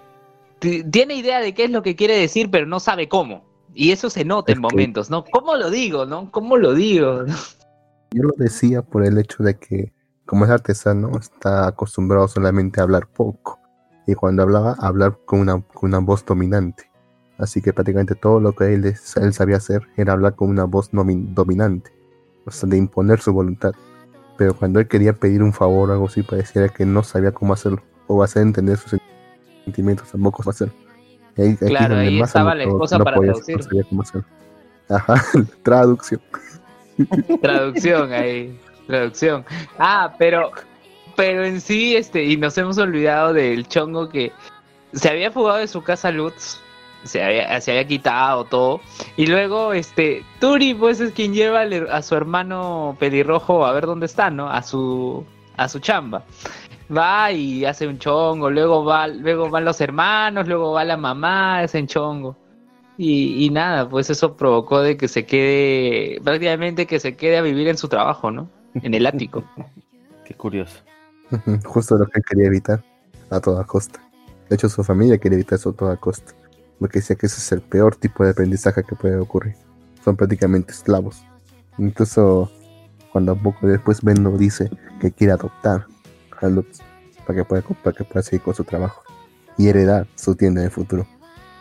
tiene idea de qué es lo que quiere decir, pero no sabe cómo. Y eso se nota en Es momentos, ¿no? ¿Cómo lo digo, no? ¿Cómo lo digo? [laughs] Yo lo decía por el hecho de que, como es artesano, está acostumbrado solamente a hablar poco. Y cuando hablaba, hablar con una, con una voz dominante. Así que prácticamente todo lo que él, él sabía hacer era hablar con una voz dominante. O sea, de imponer su voluntad. Pero cuando él quería pedir un favor o algo así, pareciera que no sabía cómo hacerlo. O hacer entender sus sentimientos tampoco ahí- aquí es Claro, ahí estaba la esposa para podía- traducir. no. Ajá, [laughs] traducción. [laughs] Traducción ahí, traducción. Ah, pero, pero en sí, este, y nos hemos olvidado del chongo que se había fugado de su casa Lutz, se había, se había quitado todo, y luego, este, Turi, pues es quien lleva a su hermano pelirrojo a ver dónde está, ¿no? A su, a su chamba. Va y hace un chongo, luego va, luego van los hermanos, luego va la mamá, hacen chongo. Y, y nada, pues eso provocó de que se quede, prácticamente que se quede a vivir en su trabajo, ¿no? En el ático. [laughs] Qué curioso. [laughs] Justo lo que quería evitar a toda costa. De hecho, su familia quería evitar eso a toda costa. Porque decía que ese es el peor tipo de aprendizaje que puede ocurrir. Son prácticamente esclavos. Incluso cuando poco después Bendo dice que quiere adoptar a Lutz para que pueda, para que pueda seguir con su trabajo y heredar su tienda en el futuro.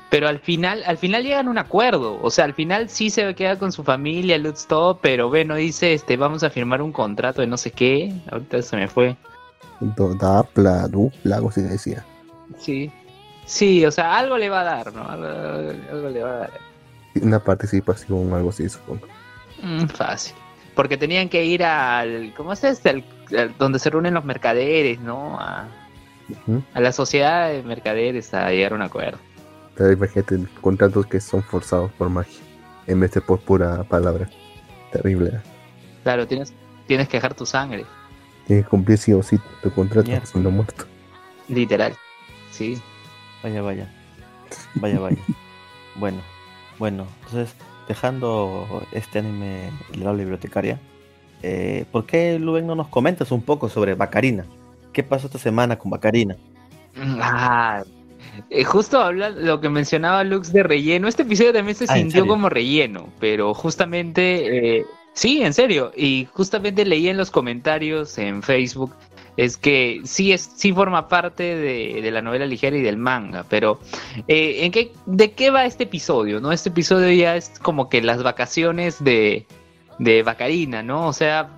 Pero al final, al final llegan a un acuerdo. O sea, al final sí se queda con su familia, Lutz todo, pero Beno dice, este, vamos a firmar un contrato de no sé qué. Ahorita se me fue. Dapla, Dupla, algo así decía. Sí. Sí, o sea, algo le va a dar, ¿no? Algo, algo le va a dar. Una participación o algo así, supongo. Mm, fácil. Porque tenían que ir al. ¿Cómo es este? Al- donde se reúnen los mercaderes, ¿no? A, la sociedad de mercaderes a llegar a un acuerdo. Pero imagínate contratos que son forzados por magia en vez de por pura palabra. Terrible. ¿eh? Claro, tienes, tienes que dejar tu sangre, Tienes que cumplir sí o sí tu contrato siendo muerto. literal. Sí. Vaya, vaya. Vaya, vaya. bueno, bueno, entonces, dejando este anime de la bibliotecaria, eh, ¿por qué Luven no nos comentas un poco sobre Bacarina? ¿Qué pasó esta semana con Bacarina? Ah, eh, justo habla lo que mencionaba Lux de relleno. Este episodio también se Ah, ¿en sintió como relleno, pero justamente, eh, sí, en serio. Y justamente leí en los comentarios en Facebook es que sí es sí forma parte de, de la novela ligera y del manga, pero eh, ¿en qué, ¿de qué va este episodio? ¿No? Este episodio ya es como que las vacaciones de, de Bacarina, ¿no? O sea,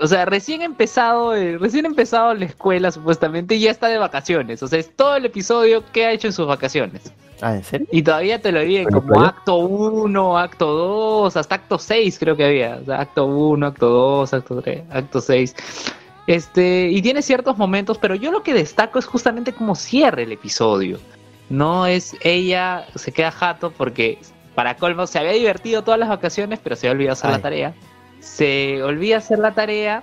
o sea, recién empezado, eh, recién empezado la escuela supuestamente y ya está de vacaciones. O sea, es todo el episodio que ha hecho en sus vacaciones. Ah, ¿en serio? Y todavía te lo viven ¿En la como playa? acto 1, acto 2, hasta acto 6 creo que había. O sea, acto 1, acto 2, acto 3, acto 6. Este, y tiene ciertos momentos, pero yo lo que destaco es justamente cómo cierra el episodio. No es ella se queda jato porque para colmo se había divertido todas las vacaciones, pero se había olvidado hacer Ay. la tarea. Se olvida hacer la tarea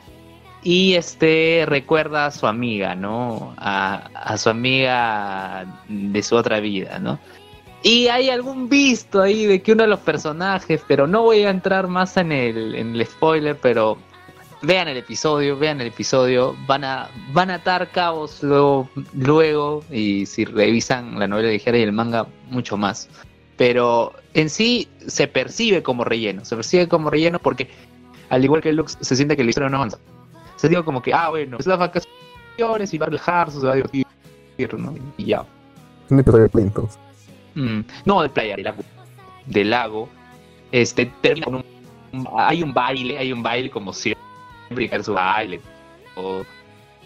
y este recuerda a su amiga, ¿no? A, a su amiga de su otra vida, ¿no? Y hay algún visto ahí de que uno de los personajes, pero no voy a entrar más en el, en el spoiler, pero vean el episodio, vean el episodio, van a, van a atar cabos luego, luego, y si revisan la novela ligera y el manga, mucho más. Pero en sí se percibe como relleno, se percibe como relleno porque al igual que Lux se siente que la historia no avanza. Se digo como que, ah, bueno, es las vacaciones y va a relajarse, se va a divertir, ¿no? Y ya. Un episodio de entonces. Mm, no, de playa, de lago. De lago. Este, termina con un, Hay un baile, hay un baile como siempre, y cae su baile. O,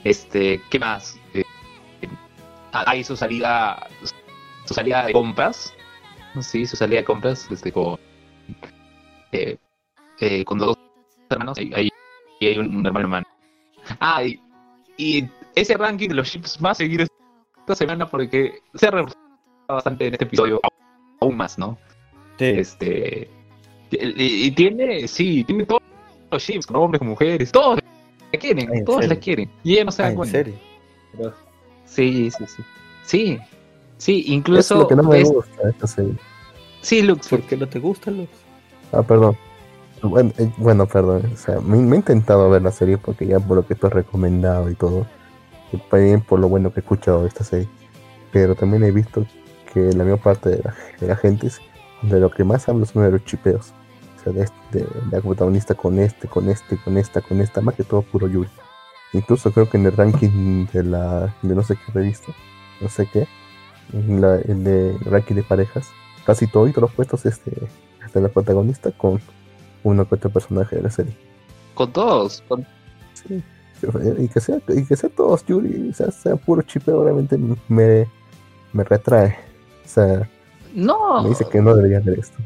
este, ¿qué más? Eh, eh, hay su salida. Su salida de compras. Sí, su salida de compras, este, con. Eh, eh, con dos hermanos. Y hay un, hermano hermano. Ah, y, y ese ranking de los chips va a seguir esta semana porque se ha reforzado bastante en este episodio aún más, ¿no? Sí. Este y, y tiene, sí, tiene todos los chips, con hombres, con mujeres, todos la quieren, Ay, ¿en todos la serio? quieren. Y ella no se da ¿En cuenta. Sí, sí, sí. Sí, sí, Eso es incluso lo que no me ves- gusta esta serie. sí, Lux, ¿Por qué no te gusta, Lux? Ah, perdón. Bueno, eh, bueno, perdón. O sea, me, me he intentado ver la serie porque ya por lo que tú has recomendado y todo. Y también por lo bueno que he escuchado de esta serie. Pero también he visto que la mayor parte de la, de la gente es- de lo que más habla son de los chipeos. O sea, de, este- de la protagonista con este, con este, con esta, con esta, más que todo puro Yuri. Incluso creo que en el ranking de la de no sé qué revista, no sé qué, en la, el de ranking de parejas, casi todos los puestos este de la protagonista con uno que otro personaje de la serie. con todos, con- Sí. Y que sea, y que sea todos Yuri, sea, sea puro chipeo, realmente me, me retrae. O sea, no, me dice que no debería hacer esto.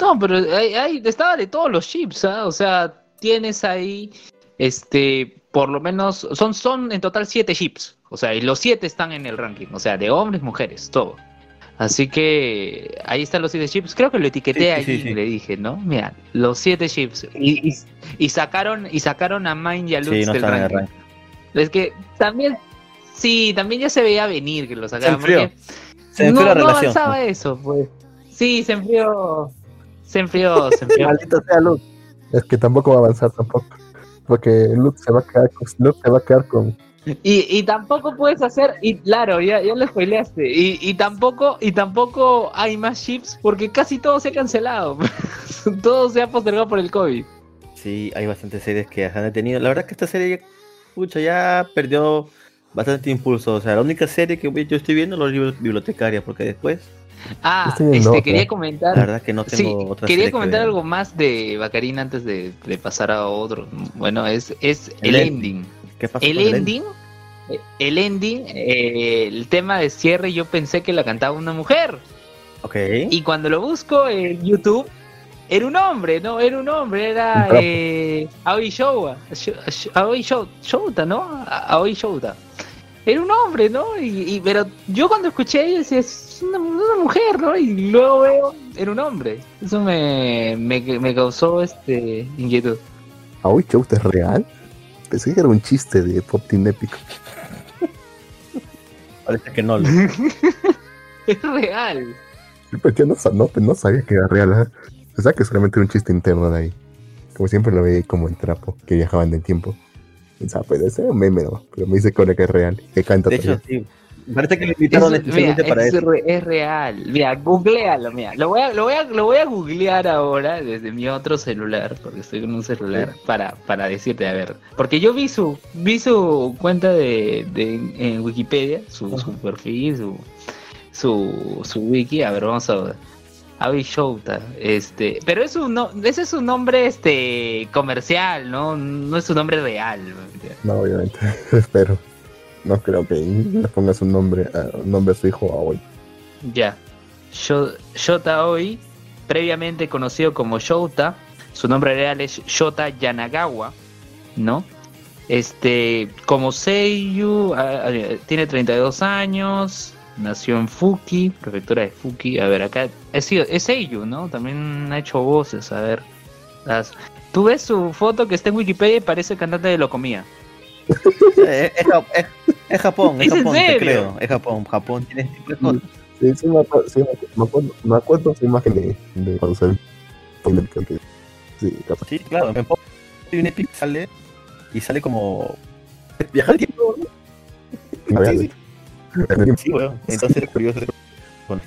No, pero hay, hay- estaba de todos los chips, ¿ah? O sea, tienes ahí, este, por lo menos, son, son en total siete chips. O sea, y los siete están en el ranking. O sea, de hombres, mujeres, todo. Así que ahí están los siete chips. Creo que lo etiqueté Sí, sí. y le dije, ¿no? Mira, los siete chips. Y, y, y sacaron, y sacaron a Mind y a Lutz Sí, no del ranking. ranking. Es que también, sí, también ya se veía venir que lo sacaban. enfrió. porque Se enfrió no, la no avanzaba eso, pues. Sí, se enfrió. Se enfrió, se [laughs] enfrió. Maldita sea Luke. Es que tampoco va a avanzar tampoco. Porque Luke se va a quedar con, Luke se va a quedar con, Y, y tampoco puedes hacer, y claro, ya, ya lo spoileaste, y, y tampoco, y tampoco hay más chips porque casi todo se ha cancelado. [laughs] todo se ha postergado por el COVID. Sí, hay bastantes series que se han detenido. La verdad que esta serie, pucha, ya perdió bastante impulso. O sea, la única serie que yo estoy viendo es los libros bibliotecarios, porque después, Ah, este, otra. quería la comentar. verdad que no Sí, tengo otra serie quería que comentar algo más de Bacarín antes de, de pasar a otro. Bueno, es, es El el end- ending. ¿Qué pasó El el ending, el ending, eh, el tema de cierre, yo pensé que la cantaba una mujer. Ok. Y cuando lo busco en YouTube, era un hombre, ¿no? Era un hombre, era eh, Aoi Shouta, Sh- Aoi Shou- Shouta, ¿no? Aoi Shouta. Era un hombre, ¿no? Y, y- pero yo cuando escuché, decía, es una, una mujer, ¿no? Y luego veo, era un hombre. Eso me, me, me causó este inquietud. ¿Aoi Shout es real? Pensé que era un chiste de Pop Team Épico. Parece que no. lo- [laughs] Es real. Pues yo no, sa- no, no sabía que era real. ¿eh? Pensaba que solamente era un chiste interno de ahí. Como siempre lo veía ahí como en trapo, que viajaban del tiempo. Pensaba, pues ese era un meme, ¿no? Pero me dice que es real, que canta De hecho, sí. Parece que lo invitaron Es, mira, especialmente para es, eso. es real. Mira, googlealo, mira. Lo voy, a, lo, voy a, lo voy a googlear ahora desde mi otro celular, porque estoy con un celular, para, para decirte, a ver. Porque yo vi su, vi su cuenta de, de en Wikipedia, su, su perfil, su, su, su wiki. A ver, vamos a ver. Avi Shouta, este, pero es un no, ese es un nombre este comercial, ¿no? No es un nombre real. No, obviamente. [laughs] Espero. No creo que le pongas un nombre, nombre a su hijo Aoi. Ya. Sho- Shota Oi, previamente conocido como Shota, su nombre real es Shota Yanagawa, ¿no? Este, como Seiyu, ah, tiene 32 años, nació en Fuki, prefectura de Fuki. A ver, acá es, es Seiyu, ¿no? También ha hecho voces, a ver. Tú ves su foto que está en Wikipedia y parece cantante de Locomía. Eh, Es, es- es Japón, es, ¿Es en Japón, te creo. Es Japón. Japón tiene este tipo de cosas. Sí, sí, me acuerdo, sí, me acuerdo, me acuerdo su imagen de, de cuando que- Sí, capaz. Sí, claro. En Pop Team Epic sale y sale como. Viajar al tiempo. Real. Sí, sí, weón. Entonces es curioso. Bueno,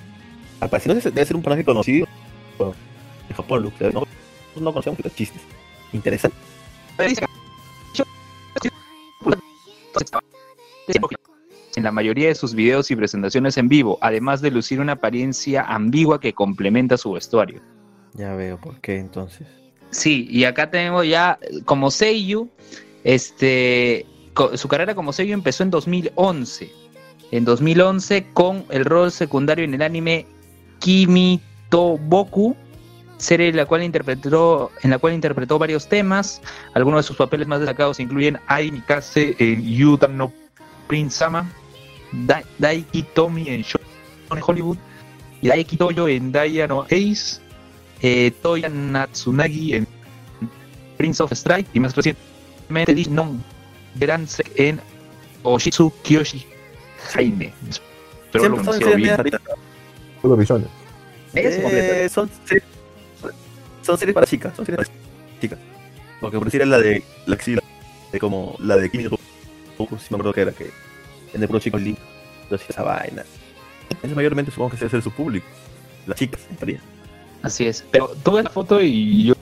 al parecer debe ser un personaje conocido bueno, en Japón, Lux. No, no conocemos los chistes. Interesante. En la mayoría de sus videos y presentaciones en vivo, además de lucir una apariencia ambigua que complementa su vestuario. Ya veo por qué entonces. Sí, y acá tenemos ya como Seiyu, este, su carrera como Seiyu empezó en 2011. En 2011 con el rol secundario en el anime Kimi to Boku, serie en la cual interpretó, en la cual interpretó varios temas. Algunos de sus papeles más destacados incluyen Ai Mikase en Yuta no Prince Sama, Da- Daiki Tomi en Shonen Hollywood, y Daiki Toyo en Daya no Ace, eh, Toya Natsunagi en Prince of Strike y más recientemente Lee Non Geransek en Oshitsu Kyoshi Jaime. Pero lo bien. Eh, son, son series para chicas, son series para chicas. Porque por decir es la de la que sí, la de como la de Kimi Toku, si me acuerdo que era que en el pro chicos link, entonces esa vaina. Ese mayormente supongo que ese es su público. Las chicas, en teoría. Así es. Pero tú ves la foto y yo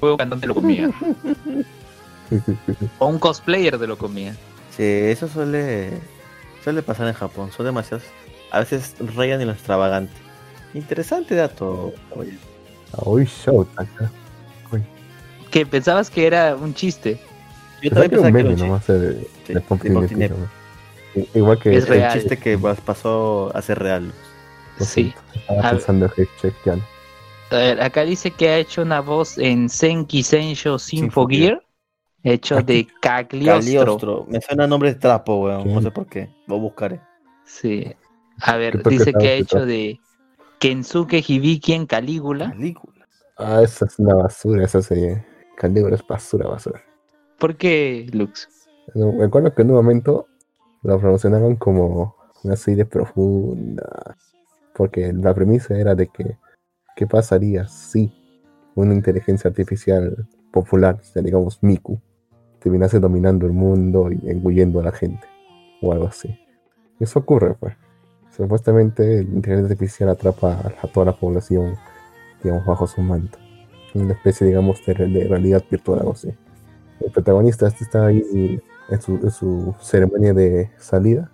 veo un cantante de lo comía. [laughs] o un cosplayer de lo comía. Sí, eso suele suele pasar en Japón, son demasiados, a veces rayan en lo extravagante. Interesante dato. Oye. Shout acá. Que pensabas que era un chiste. Yo también que era un pensaba que meme era un nomás de, Sí, de Igual que Es el real. El chiste que pas- pasó a ser real. Sí. Estaba A ver. pensando en. A ver, acá dice que ha hecho una voz en Senki Sensho Symphogear, hecho de Cagliostro. Caliostro. Me suena nombre de trapo, weón. No sé por qué. Lo buscaré. Sí. A ver, ¿Qué toque dice que ha hecho de Kensuke Hibiki en Calígula. Calígula. Ah, esa es una basura, esa serie. Calígula es basura, basura. ¿Por qué, Lux? No, Me acuerdo que en un momento la promocionaron como una serie profunda. Porque la premisa era de que, ¿qué pasaría si una inteligencia artificial popular, digamos Miku, terminase dominando el mundo y engullendo a la gente? o algo así. Eso ocurre, pues. Supuestamente el inteligencia artificial atrapa a, toda la población, digamos, bajo su manto. Una especie, digamos, de, de realidad virtual, algo así. El protagonista este está ahí en su, en su ceremonia de salida.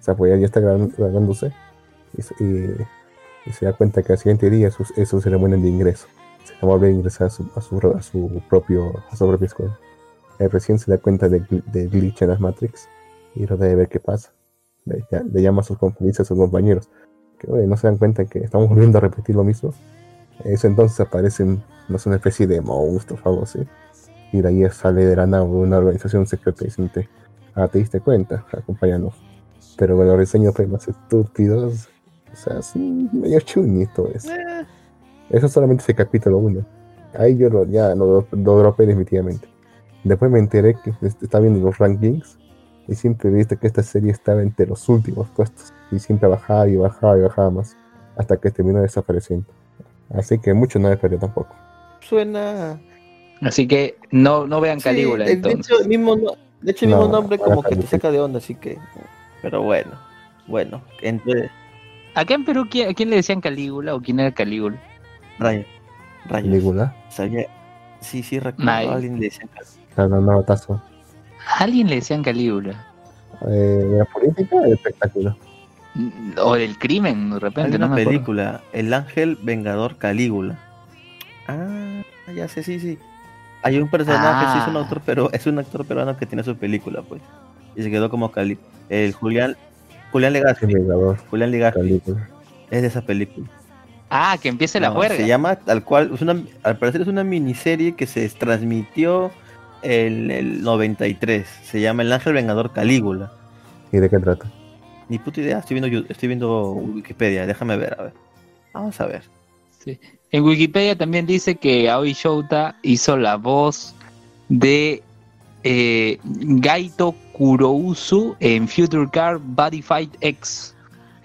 O sea, pues ya, está graduándose. Y, se- y- y se da cuenta que al siguiente día es su, es su ceremonia de ingreso. Se va a volver a ingresar a su, a su, a su propio, a su propia escuela. Él recién se da cuenta del del glitch en las Matrix y trata de ver qué pasa. Le, le llama a sus compañeros, a sus compañeros, que oye, no se dan cuenta que estamos volviendo a repetir lo mismo. En ese entonces aparecen, no sé, una especie de monstruos o algo así. Y de ahí sale de la nada una organización secreta diciendo, ah, te diste cuenta, acompáñanos. Pero con los diseños pues, más estúpidos, o sea, medio chuni todo eso. Eh, Eso solamente es el capítulo 1. Ahí yo lo, ya lo, lo dropé definitivamente. Después me enteré que est- estaba viendo los rankings y siempre viste que esta serie estaba entre los últimos puestos. Y siempre bajaba y bajaba y bajaba más. Hasta que terminó desapareciendo. Así que mucho no me perdió tampoco. suena. Así que no, no vean Sí, Calígula de, de entonces. hecho, el mismo, no- de hecho, el mismo No, nombre como que te Calígula. saca de onda, así que. Pero bueno. Bueno, entre Acá en Perú, ¿quién- ¿a quién le decían Calígula o quién era Calígula? rayos. Rayos. Película, Sabía. Sí, sí, recuerdo. Alguien le decía no, no, tazo. ¿A alguien le decían Calígula? Eh, la política, el espectáculo. Mm, O del crimen, de Hay repente, una no me acuerdo. película, El Ángel Vengador Calígula. Ah, ya sé, sí, sí. Hay un personaje, sí es un Ah. actor, pero es un actor peruano que tiene su película, pues. Y se quedó como Cali. El Julián, Julián El Legazpi. Vengador, Julián Legazpi película. es de esa película. Ah, que empiece la juerga. Se llama tal cual, es una, al parecer es una miniserie que se transmitió el 93. Se llama El Ángel Vengador Calígula. ¿Y de qué trata? Ni puta idea, estoy viendo, estoy viendo Wikipedia, déjame ver, a ver. Vamos a ver. Sí. En Wikipedia también dice que Aoi Shouta hizo la voz de eh, Gaito Kurousu en Future Car Body Fight X.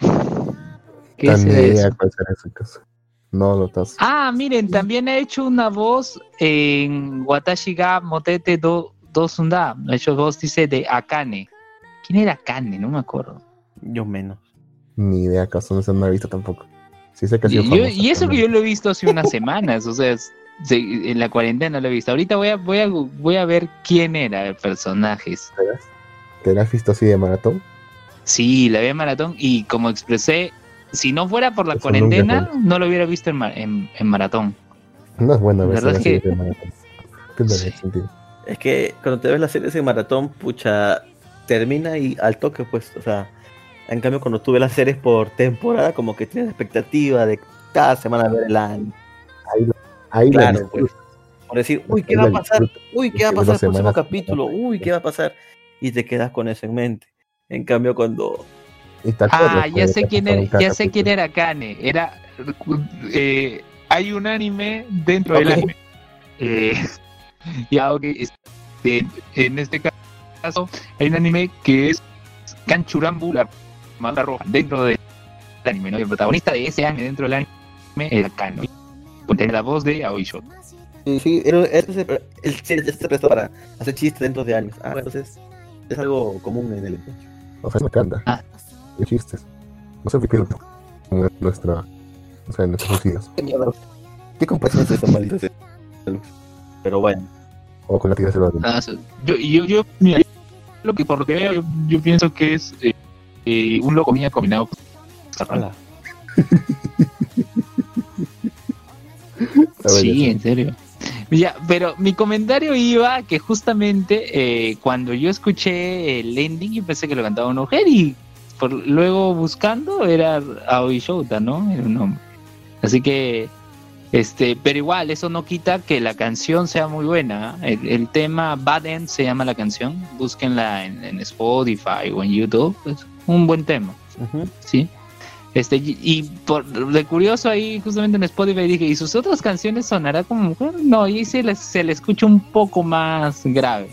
[laughs] ¿Qué es eso? cuál será ese caso. No lo tazo. Ah, miren, también ha hecho una voz en Watashi ga Motete do, Dosunda. Ha hecho voz, dice, de Akane. ¿Quién era Akane? No me acuerdo. Yo menos. Ni idea, acaso no se no he visto tampoco. Sí sé que ha Y, sido yo- famosa, y eso que yo lo he visto hace unas semanas, o sea, en la cuarentena lo he visto. Ahorita voy a, voy a, voy a ver quién era el personajes. ¿Te la has visto así de maratón? Sí, la vi en maratón y como expresé, si no fuera por la Eso cuarentena, no lo hubiera visto en, ma- en, en maratón. No es bueno ver ¿Verdad series que- maratón. Sí. Es que cuando te ves las series en maratón, pucha, termina y al toque, pues, o sea, en cambio cuando tú ves las series por temporada, como que tienes expectativa de cada semana ver el anime. Ahí la Claro, pues. Por decir, uy, ¿qué Ahí va a la pasar? Uy, ¿qué va a pasar el próximo capítulo? Uy, ¿qué va a pasar? Y te quedas con eso en mente. En cambio, cuando Ah, ya sé quién era, ya sé quién era Kane. Era eh, hay un anime dentro del Ok. anime. Eh, ya, ok, este, en este caso hay un anime que es Kanchurambu, la manga roja, dentro del anime, ¿no? El protagonista de ese anime dentro del anime era Kano. Tiene la voz de Aoi Shouta. Sí, sí, era- era- se- prestó para hacer chistes dentro de años. Ah, entonces es algo común en el O sea, me encanta. Ah. Chistes. No sé por qué lo nuestra. O sea, nuestros hijos. ¿Qué compasión es esa [laughs] maldita? Pero bueno, O con la tira de los Ah, yo, yo, yo, mira, lo que por lo que veo, yo, yo pienso que es eh, eh, un loco mía combinado con hola. Sí, en serio. Ya, pero mi comentario iba que justamente eh, cuando yo escuché el ending, yo pensé que lo cantaba una mujer y por, luego buscando era Aoi Shouta, ¿no? Era un hombre. Así que, este, pero igual, eso no quita que la canción sea muy buena. ¿eh? El, el tema Bad End se llama la canción. Búsquenla en, en Spotify o en YouTube. Es un buen tema. Sí. Este, y, por de curioso ahí, justamente en Spotify dije, ¿y sus otras canciones sonará como mujer? No, y se le, se le escucha un poco más grave.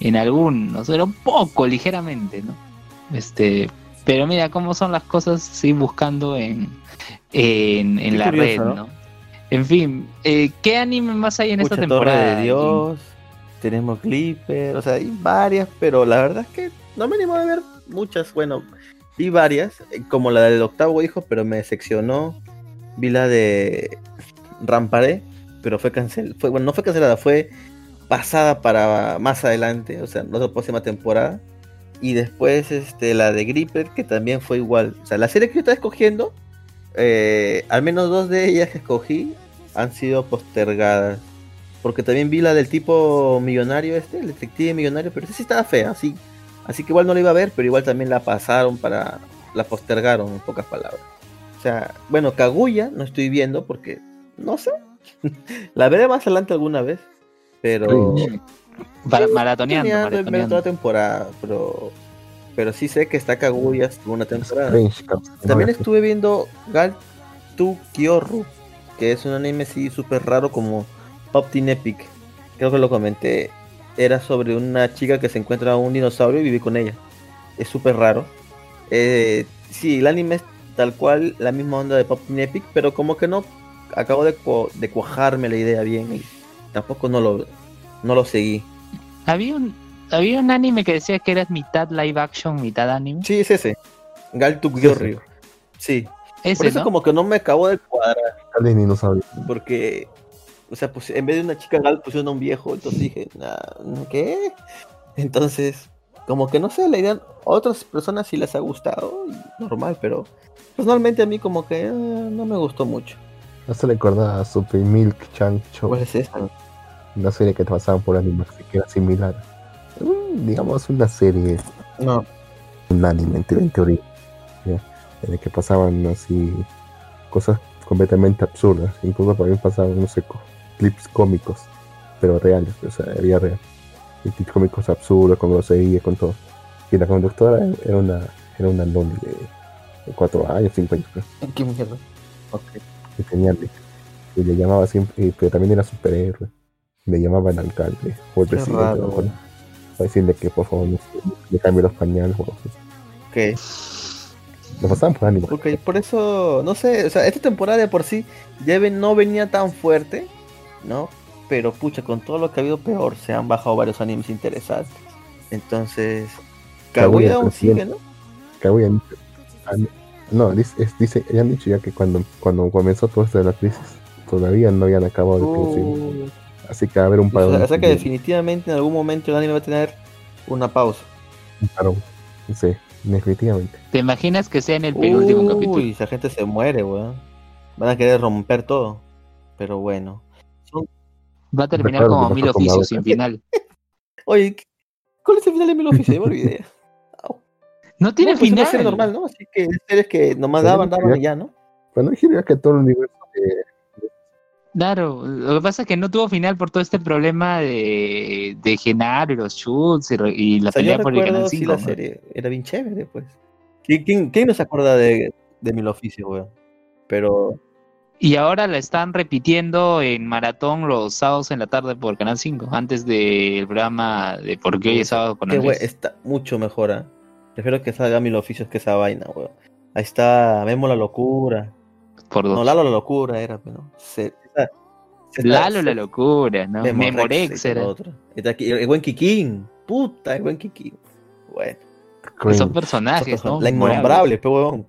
En algunos, pero un poco, ligeramente, ¿no? Este, pero mira cómo son las cosas, sí, buscando en, en, en la curioso, red, ¿no? ¿no? En fin, eh, ¿qué anime más hay en esta temporada? Torre de Dios, tenemos Clipper, o sea, hay varias, pero la verdad es que no me animo a ver muchas, bueno, vi varias, eh, como la del octavo hijo, pero me decepcionó. Vi la de Ramparé, pero fue cancelada, fue, bueno, no fue cancelada, fue pasada para más adelante, o sea, la próxima temporada. Y después este, la de Gripper, que también fue igual. O sea, la serie que yo estaba escogiendo, eh, al menos dos de ellas que escogí han sido postergadas. Porque también vi la del tipo millonario este, el detective millonario, pero esa sí estaba fea, así. Así que igual no la iba a ver, pero igual también la pasaron para... La postergaron, en pocas palabras. O sea, bueno, Kaguya no estoy viendo porque... No sé. [laughs] la veré más adelante alguna vez. Pero... Sí, maratoneando, maratoneando. toda temporada, pero... Pero sí sé que está Kaguya estuvo una temporada. También estuve viendo Gal Tu Kyoru, que es un anime así súper raro como Pop Teen Epic. Creo que lo comenté. Era sobre una chica que se encuentra un dinosaurio y vive con ella. Es súper raro. Eh, sí, el anime es tal cual la misma onda de Pop Teen Epic, pero como que no acabo de, cu- de cuajarme la idea bien y tampoco no lo, no lo seguí. Había un, había un anime que decía que eras mitad live action, mitad anime. Sí, es ese. Gal Tu Kyoru. Sí. Por Ese, eso ¿no? como que no me acabo de cuadrar. Alguien ni no sabe. Porque, o sea, pues en vez de una chica gal pusieron a un viejo, entonces dije, nah, ¿qué? Entonces, como que no sé, la idea, a otras personas sí les ha gustado, y normal, pero personalmente a mí como que eh, no me gustó mucho. No se le acordaba a Super Milk Chan Show, ¿Cuál es esa? Una serie que pasaban por Animax que era similar. Mm, digamos una serie, No. un anime en, te- en teoría, ¿ya? en el que pasaban así cosas completamente absurdas. Incluso por ahí pasaban, no sé, clips cómicos, pero reales, o sea, era real. Y clips cómicos absurdos, con grosería, con todo. Y la conductora era una, era una loli de, de cuatro años, cinco años. ¿Qué mierda? Ok. que tenía y le llamaba siempre, pero también era superhéroe. Le llamaba al alcalde o el Qué presidente raro. decirle que por favor se- le cambie los pañales o algo así. Ok. Lo pasaban por ánimo. Ok, por eso, no sé, o sea, esta temporada de por sí ya no venía tan fuerte, ¿no? Pero pucha, con todo lo que ha habido peor, se han bajado varios animes interesantes. Entonces, Kaguya Kaguya aún sigue, ¿no? Kaguya no, dice, dice, ya han dicho ya que cuando, cuando comenzó todo esto de la crisis, todavía no habían acabado de producir. Uh, Así que va a haber un o parón. sea, o sea que de- definitivamente en algún momento el anime va a tener una pausa. un parón. Sí, definitivamente. ¿Te imaginas que sea en el penúltimo Uy, capítulo? esa gente se muere, weón. Van a querer romper todo. Pero bueno. Son- Va a terminar Recuerdo como mil oficios sin final. [laughs] Oye, ¿qué- ¿cuál es el final de Mil Oficios? Me olvidé. [laughs] No tiene No, pues, final. ser normal, ¿no? Así que series que nomás daban, daban y ya, ¿no? Bueno, diría que todo el universo de Claro, lo que pasa es que no tuvo final por todo este problema de, de Genaro y los Schultz y, la O sea, yo pelea por el Canal sí 5. la serie. Era bien chévere, pues. ¿Quién, quién, quién no se acuerda de, de Mil Oficios, weón? Pero, Y ahora la están repitiendo en maratón los sábados en la tarde por Canal 5, antes del programa de Por qué hoy es sábado con qué Andrés. we- está mucho mejor, ¿ah? Prefiero que salga Mil Oficios que esa vaina, weón. Ahí está Memo la locura. Por dos. No, Lalo la locura era, pero. Se- Lalo la locura, ¿no? Memo Memorex era. otro. Está aquí, el buen Kikín. Puta, el buen Kikín. Bueno. Esos Crane. personajes, ¿no? La innombrable, pe huevón.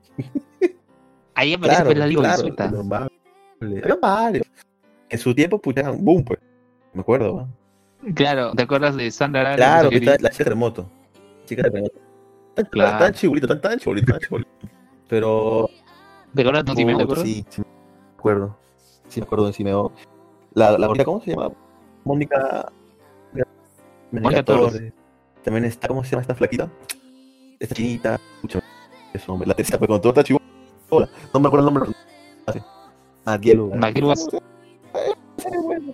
Ahí aparece Claro, pues, la Liga claro, innombrable. Había varios. En su tiempo, pucha, eran boom, pues. Me acuerdo, ¿va? Claro, ¿te acuerdas de Sandra Arana? Claro, que la chica terremoto. Chica terremoto. Tan, Claro. tan chibolito, tan, tan chibolito, tan chibolito. Pero. ¿Te acuerdas de acuerdas? sí, sí, me acuerdo. Sí, me acuerdo de Simeo. La, la gordita, ¿cómo se llama? Mónica. Mónica Torres. Torres. También está, ¿cómo se llama esta flaquita? Esta chinita. Escucha, eso, hombre. La tercera, pues con toda esta chibola. No me acuerdo el nombre. Eh, bueno.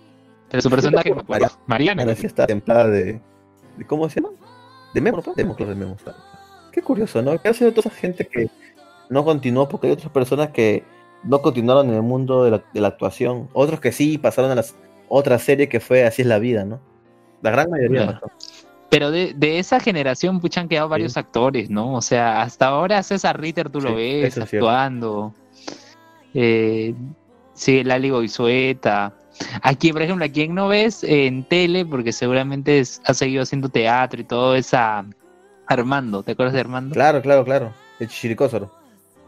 Pero su personaje, acuerdo. Mariana. Ana sí está templada de, de. ¿Cómo se llama? De Memo, ¿no? Memo, claro, de Memo. Qué curioso, ¿no? ¿Qué ha sido de toda esa gente que no continuó? Porque hay otras personas que no continuaron en el mundo de la, de la actuación. Otros que sí pasaron a las otra serie que fue Así es la vida, ¿no? La gran mayoría. Claro. Pero de, de esa generación, pucha, han quedado varios actores, ¿no? O sea, hasta ahora César Ritter tú lo Sí, ves es actuando. Eh, sí, Lali Goizueta. Aquí, por ejemplo, a quien no ves en tele, porque seguramente es- ha seguido haciendo teatro y todo esa Armando, ¿te acuerdas de Armando? Claro, claro, claro. El Chiricósoro.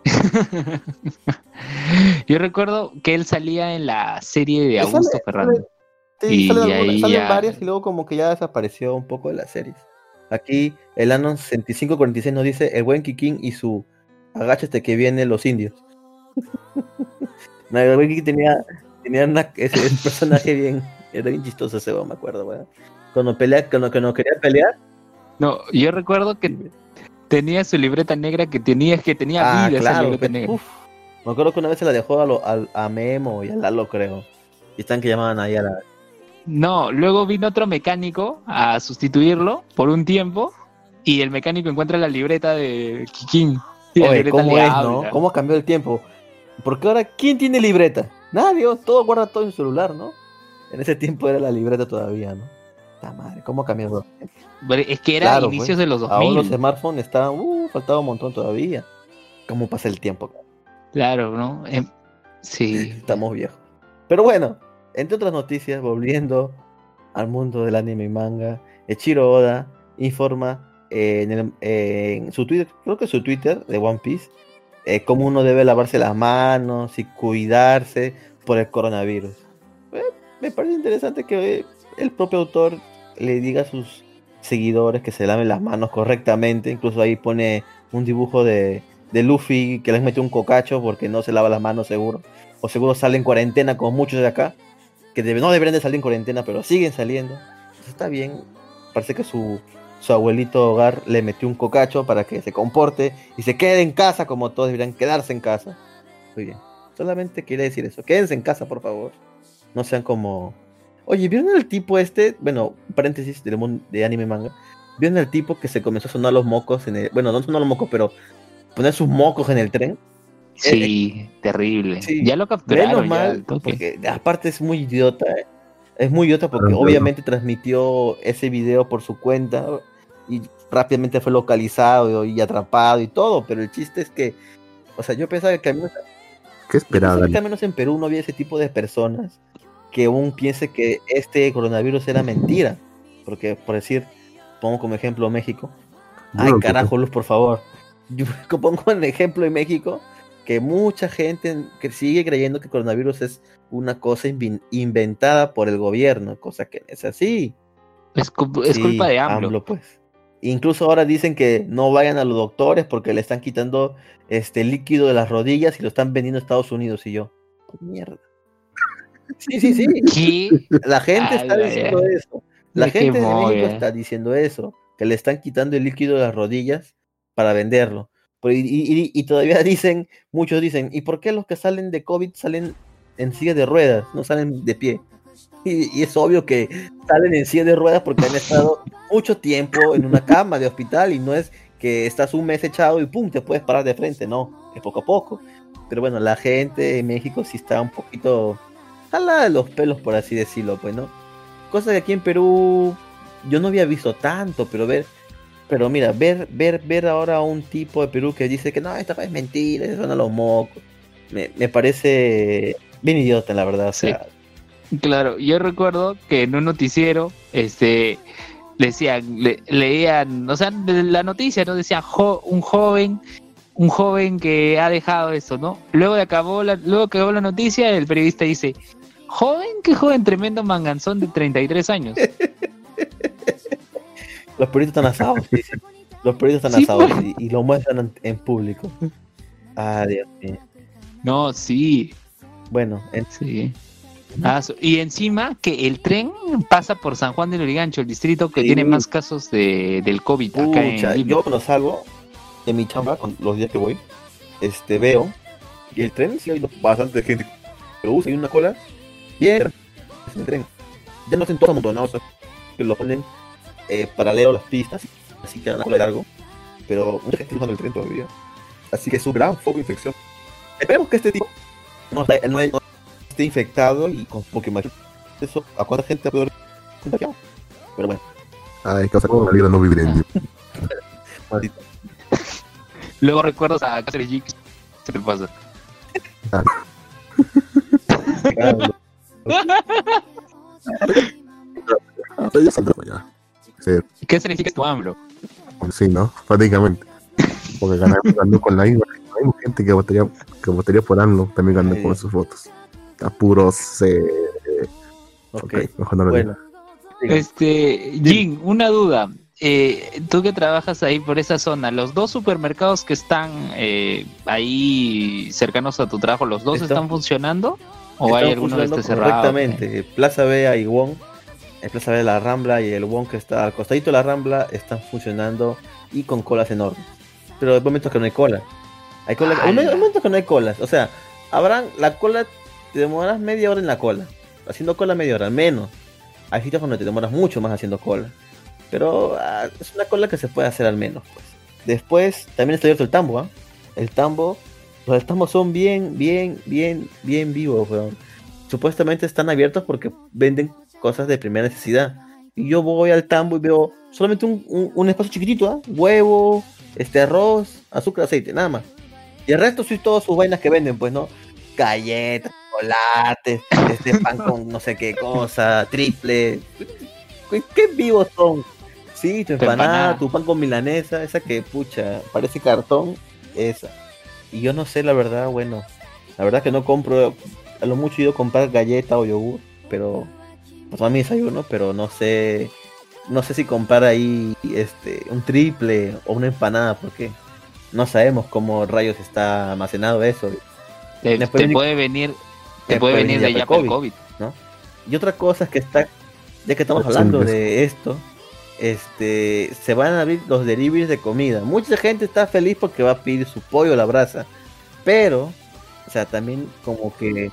[laughs] Yo recuerdo que él salía en la serie de Él Augusto sale- Ferrando. Sí, Y salen, ahí algunas- salen ya- varias y luego como que ya desapareció un poco de las series. Aquí el Anon 6546 nos dice el buen Kikín y su agáchate que vienen los indios. [laughs] no, el buen Kikín tenía, tenía una- ese, ese personaje bien, era bien chistoso ese, me acuerdo, weón. Cuando pelea, cuando, cuando quería pelear, No, yo recuerdo que tenía su libreta negra que tenía, que tenía ah, vida esa claro, libreta pues, negra. uf. me acuerdo que una vez se la dejó a, lo- a Memo y a Lalo, creo. Y están que llamaban ahí a la... No, luego vino otro mecánico a sustituirlo por un tiempo y el mecánico encuentra la libreta de Kikín. Oye, libreta ¿cómo es, habla. no? ¿Cómo cambió el tiempo? Porque ahora, ¿quién tiene libreta? Nadie, ¿no? todo guarda todo en su celular, ¿no? En ese tiempo era la libreta todavía, ¿no? La madre, ¿cómo cambiado? Pero Es que era Claro, inicios pues. de los Ahora 2000. los smartphones estaban, uh, faltaba un montón todavía. ¿Cómo pasa el tiempo? Claro, ¿no? Em, sí. [laughs] Estamos viejos. Pero bueno, entre otras noticias, volviendo al mundo del anime y manga, Echiro Oda informa eh, en, el- eh, en su Twitter, creo que su Twitter de One Piece, eh, cómo uno debe lavarse las manos y cuidarse por el coronavirus. Eh, me parece interesante que el propio autor le diga a sus seguidores que se laven las manos correctamente. Incluso ahí pone un dibujo de, de Luffy que les mete un cocacho porque no se lava las manos seguro. O seguro sale en cuarentena como muchos de acá. Que debe- no deberían de salir en cuarentena, pero siguen saliendo. Está bien. Parece que su, su abuelito hogar le metió un cocacho para que se comporte y se quede en casa como todos deberían quedarse en casa. Muy bien. Solamente quería decir eso. Quédense en casa, por favor. No sean como... Oye, ¿vieron el tipo este? Bueno, paréntesis del mundo de anime manga. ¿Vieron el tipo que se comenzó a sonar los mocos en el... Bueno, no sonar los mocos, pero poner sus mocos en el tren? Sí, terrible. Eh, sí. Ya lo capturaron. Menos ya, mal, al porque aparte es muy idiota. eh. Es muy idiota porque obviamente transmitió ese video por su cuenta y rápidamente fue localizado y atrapado y todo, pero el chiste es que, o sea, yo pensaba que al menos, ¿Qué yo esperaba? pensaba que al menos en Perú no había ese tipo de personas que aún piense que este coronavirus era mentira, porque por decir, pongo como ejemplo México, Ay, carajo, Luz, por favor. [laughs] Yo [laughs] pongo un ejemplo en México que mucha gente que sigue creyendo que el coronavirus es una cosa inventada por el gobierno, cosa que no es así. Es, cu- es Sí, culpa de AMLO. pues. Incluso ahora dicen que no vayan a los doctores porque le están quitando este líquido de las rodillas y lo están vendiendo a Estados Unidos. Y yo, mierda. Sí, sí, sí. ¿Qué? La gente está diciendo eso. La gente de México está diciendo eso, que le están quitando el líquido de las rodillas para venderlo. Y, y- y todavía [laughs] dicen, muchos dicen, ¿y por qué los que salen de COVID salen en silla de ruedas, no salen de pie? Y, y es obvio que salen en silla de ruedas porque han estado mucho tiempo en una cama de hospital y no es que estás un mes echado y pum, te puedes parar de frente, no, es poco a poco. Pero bueno, la gente en México sí está un poquito jala de los pelos, por así decirlo, pues, ¿no? Cosa que aquí en Perú yo no había visto tanto, pero ver, pero mira, ver, ver, ver ahora a un tipo de Perú que dice que no, esta es mentira, eso son a los mocos, me, me parece bien idiota, la verdad, o Sí. sea, Claro, yo recuerdo que en un noticiero, este, decían, le- leían, o sea, la noticia, ¿no? Decían, "Jo- un joven, un joven que ha dejado eso, ¿no? Luego de acabó la, luego que acabó la noticia, el periodista dice, joven, qué joven, tremendo manganzón de 33 años. [laughs] los periodistas están asados, dicen. los periodistas están Sí, asados pues. y, y lo muestran en, en público. [laughs] Ah, Dios mío. No, sí, Bueno, en- sí. Ah, y encima que el tren pasa por San Juan del Lurigancho, el distrito que Sí. tiene más casos de, del COVID acá en yo cuando salgo de mi chamba, con los días que voy, este veo, y el tren sí hay bastante gente que usa, hay una cola, bien, es el tren. Ya no hacen todos amontonados, o sea, que lo ponen eh, paralelo a las pistas, así que la cola largo, pero mucha gente usa el tren todavía. Así que es un gran foco de infección. Esperemos que este tipo no, no- no esté infectado y con porque imagínate eso, ¿a cuánta gente puede haber contagiado? Pero bueno, Ay, causa como la vida no vivir en [laughs] maldito. Luego recuerdas a Cáceres G. ¿Qué te pasa? Claro, Ah, pero ya saldrá ya. Sí, ¿Qué significa tu AMLO? Sí, ¿no? Prácticamente. Porque ganó, ganó con la IVA. Hay gente que votaría, que votaría por AMLO también ganó con sus votos. A puros. Eh, Ok, ok, mejor no lo bueno. digo. Este, Jin, una duda. Eh, tú que trabajas ahí por esa zona, los dos supermercados que están eh, ahí cercanos a tu trabajo, ¿los dos Están- están funcionando? ¿O hay alguno funcionando esté cerrado? Correctamente. Plaza Bea y Wong, el Plaza Bea de la Rambla y el Wong que está al costadito de la Rambla están funcionando y con colas enormes. Pero hay momentos que no hay cola. Hay, cola, hay ¡Hala! momentos que no hay colas. O sea, habrán la cola, te demoras media hora en la cola. Haciendo cola media hora, al menos. Hay sitios donde te demoras mucho más haciendo cola. Pero ah, es una cola que se puede hacer al menos. Pues. Después, también está abierto el tambo, ¿ah? El tambo, los tambos son bien, bien, bien, bien vivos, weón. Supuestamente están abiertos porque venden cosas de primera necesidad. Y yo voy al tambo y veo solamente un, un- espacio chiquitito, ¿ah? Huevo, este arroz, azúcar, aceite, nada más. Y el resto sí todas sus vainas que venden, pues, ¿no? Galletas, chocolates, este pan con no sé qué cosa, triple. ¿Qué, qué vivos son? Sí, tu Tu empanada, empanada. tu pan con milanesa, esa que, pucha, parece cartón, esa. Y yo no sé, la verdad, bueno, la verdad que no compro, a lo mucho he ido a comprar galleta o yogur, pero, pues a mi desayuno, pero no sé, no sé si comprar ahí, este, un triple o una empanada, porque no sabemos cómo rayos está almacenado eso. Te, Después te venir- puede venir, te puede venir de ya allá por COVID. Y otra cosa es que está, ya que estamos hablando de esto, este, se van a abrir los deliveries de comida. Mucha gente está feliz porque va a pedir su pollo a la brasa, pero, o sea, también como que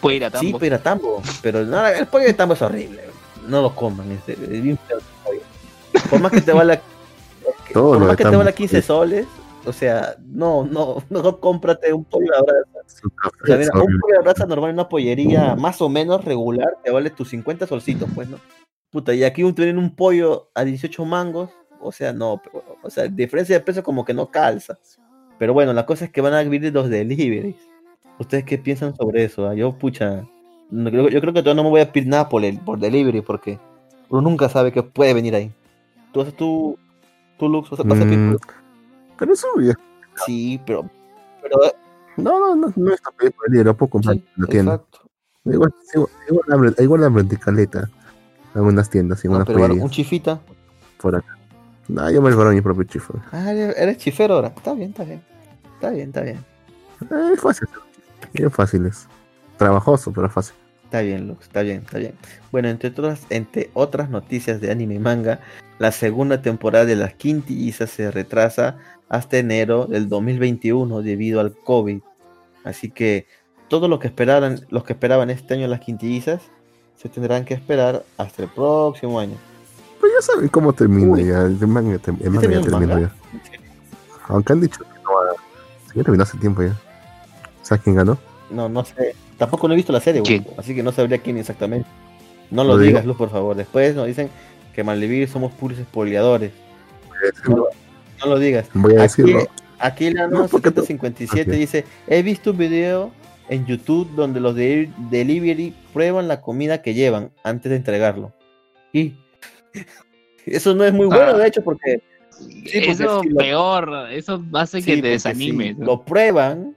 Puede ir a sí, Tambo. pero a tambo, pero no, el pollo de tambo es horrible, no lo coman, en serio, es bien feo el pollo. Por más que te vale, [laughs] Todo por más que te tambo, vale 15 sí. soles, o sea, no, no, no cómprate un pollo a la brasa. O sea, mira, un pollo de brasa normal en una pollería más o menos regular te vale tus 50 solcitos, pues, ¿no? Puta, y aquí tienen un pollo a 18 mangos, o sea, no, pero, o sea, diferencia de precio como que no calza. Pero bueno, la cosa es que van a abrir los deliveries. ¿Ustedes qué piensan sobre eso? ah? Yo, pucha, yo creo que todavía no me voy a pedir nada por, el, por delivery porque uno nunca sabe qué puede venir ahí. Tú haces tu, tu Lux, vas a vas a pedir Mm, pero Sí, pero, pero No, no, no, no está pedir por el día, lo puedo comprar sí, en la tienda. exacto. Igual, igual, igual, abre- igual la verticaleta. Algunas tiendas y No, algunas pero bueno, un chifita. por acá. No, yo me preparo mi propio chifo. Ah, eres chifero ahora. Está bien, está bien. Está bien, está bien. Eh, es fácil. Bien fácil es. Trabajoso, pero fácil. Está bien, Lux, está bien, está bien. Bueno, entre otras, entre otras noticias de anime y manga, la segunda temporada de las quintillizas se retrasa hasta enero del 2021 debido al COVID. Así que todo lo que esperaban, los que esperaban este año las quintillizas se tendrán que esperar hasta el próximo año. Pues ya saben cómo termina Uy. ya. El manga, tem- el manga terminó ya el terminó manga? ya. Aunque han dicho que no va a. Sí, ya terminó hace tiempo ya. ¿Sabes quién ganó? No, no sé. Tampoco no he visto la serie, güey, así que no sabría quién exactamente. No lo Lo digo. digas, Luz, por favor. Después nos dicen que Malvivir somos puros espoliadores. No, no lo digas. Voy a Aquí, decirlo. aquí la No, porque tú- 757 Ok. dice, he visto un video en YouTube donde los de delivery prueban la comida que llevan antes de entregarlo. Y eso no es muy bueno, Ah. de hecho, porque porque eso si lo- peor, eso hace sí, que te desanimes. si ¿no? lo prueban,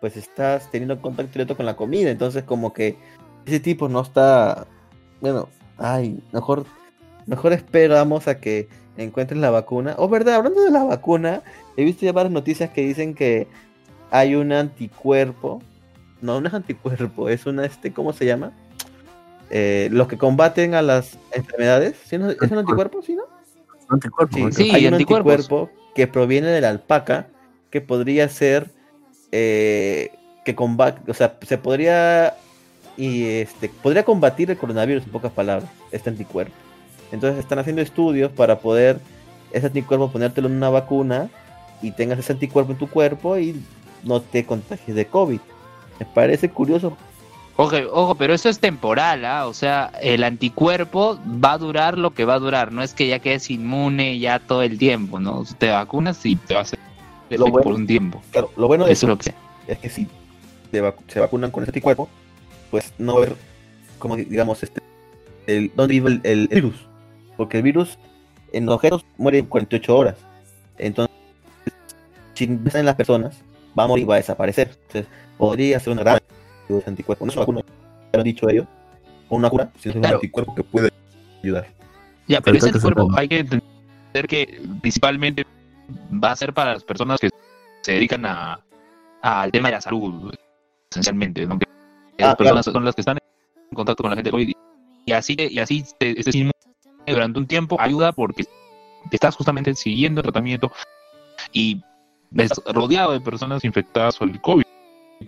pues estás teniendo contacto directo con la comida, entonces como que ese tipo no está, bueno, ay, mejor, mejor esperamos a que encuentren la vacuna. Oh, verdad, hablando de la vacuna, he visto ya varias noticias que dicen que hay un anticuerpo, no, no es anticuerpo, es una, este, ¿cómo se llama? Eh, los que combaten a las enfermedades, ¿sí, no? ¿es un anticuerpo? ¿Sí, no? Anticuerpo. Sí, hay un anticuerpos. anticuerpo que proviene de la alpaca que podría ser eh, que combate, o sea, se podría y este podría combatir el coronavirus en pocas palabras, este anticuerpo. Entonces están haciendo estudios para poder ese anticuerpo ponértelo en una vacuna y tengas ese anticuerpo en tu cuerpo y no te contagies de COVID. Me parece curioso. Ojo, ojo, pero eso es temporal, ¿ah? O sea, el anticuerpo va a durar lo que va a durar. No es que ya quedes inmune ya todo el tiempo, ¿no? Te vacunas y te va a Lo bueno- por un tiempo. Claro, lo bueno de Eso es lo que es que si te vacu- se vacunan con ese anticuerpo, pues no va a haber, como di- digamos, este, el, dónde vive el, el virus. Porque el virus en los objetos mueren 48 horas. Entonces, si empiezan en las personas, va a morir, va a desaparecer. Entonces, podría ser una gran de anticuerpos. No es una cura, ya lo han dicho ellos, o una cura, sino es un Claro. anticuerpo que puede ayudar. Ya, pero Pero ese creo que cuerpo se- hay que entender que principalmente va a ser para las personas que se dedican a al tema de la salud, esencialmente, ¿no? Que Ah, personas son las que están en contacto con la gente COVID. Y así, y así te- este síndrome durante un tiempo ayuda porque te estás justamente siguiendo el tratamiento y rodeado de personas infectadas por el COVID,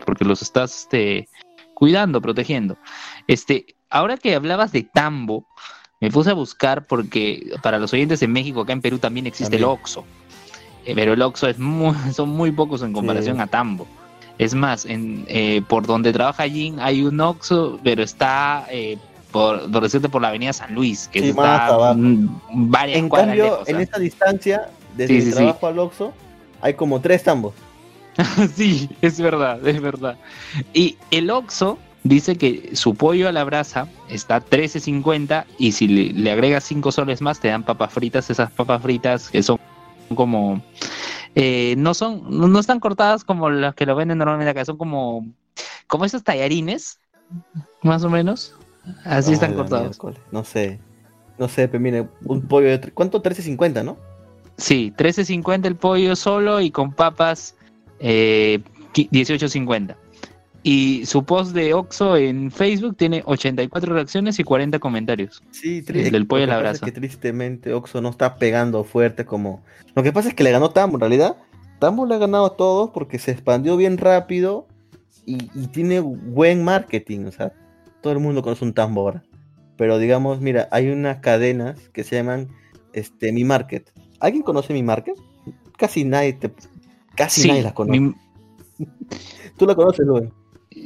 porque los estás este, cuidando, protegiendo. Este, ahora que hablabas de tambo, me puse a buscar porque para los oyentes de México, acá en Perú también existe el. Oxxo. Eh, pero el Oxxo es muy, [laughs] son muy pocos en comparación Sí. a Tambo. Es más, en, eh, por donde trabaja Jin hay un Oxxo, pero está, eh, por, por decirte, por la avenida San Luis, que Sí, está varias En cuadras cambio, lejos, en esta distancia, desde Sí, el sí, sí. trabajo al Oxxo, hay como tres tambos. [laughs] sí, es verdad, es verdad. Y el Oxxo dice que su pollo a la brasa está 13.50 y si le, le agregas 5 soles más te dan papas fritas, esas papas fritas que son como eh, no son no no están cortadas como las que lo venden normalmente acá, son como como esos tallarines, más o menos. Así Ay, están cortados. No sé. No sé, pero mire, un pollo de... ¿Cuánto? 13.50, ¿no? Sí, 13.50 el pollo solo y con papas eh, qui- 18.50. Y su post de Oxo en Facebook tiene 84 reacciones y 40 comentarios. Sí, El del pollo a la lo que pasa brasa. Es que tristemente Oxxo no está pegando fuerte como... Lo que pasa es que le ganó Tambo, en realidad. Tambo le ha ganado a todos porque se expandió bien rápido y, y tiene buen marketing. O sea, todo el mundo conoce un Tambo ahora. Pero digamos, mira, hay unas cadenas que se llaman este, Mi Market. ¿Alguien conoce Mi Market? Casi nadie te... Casi nadie las conoce. mi- [laughs] Tú la conoces, Luis.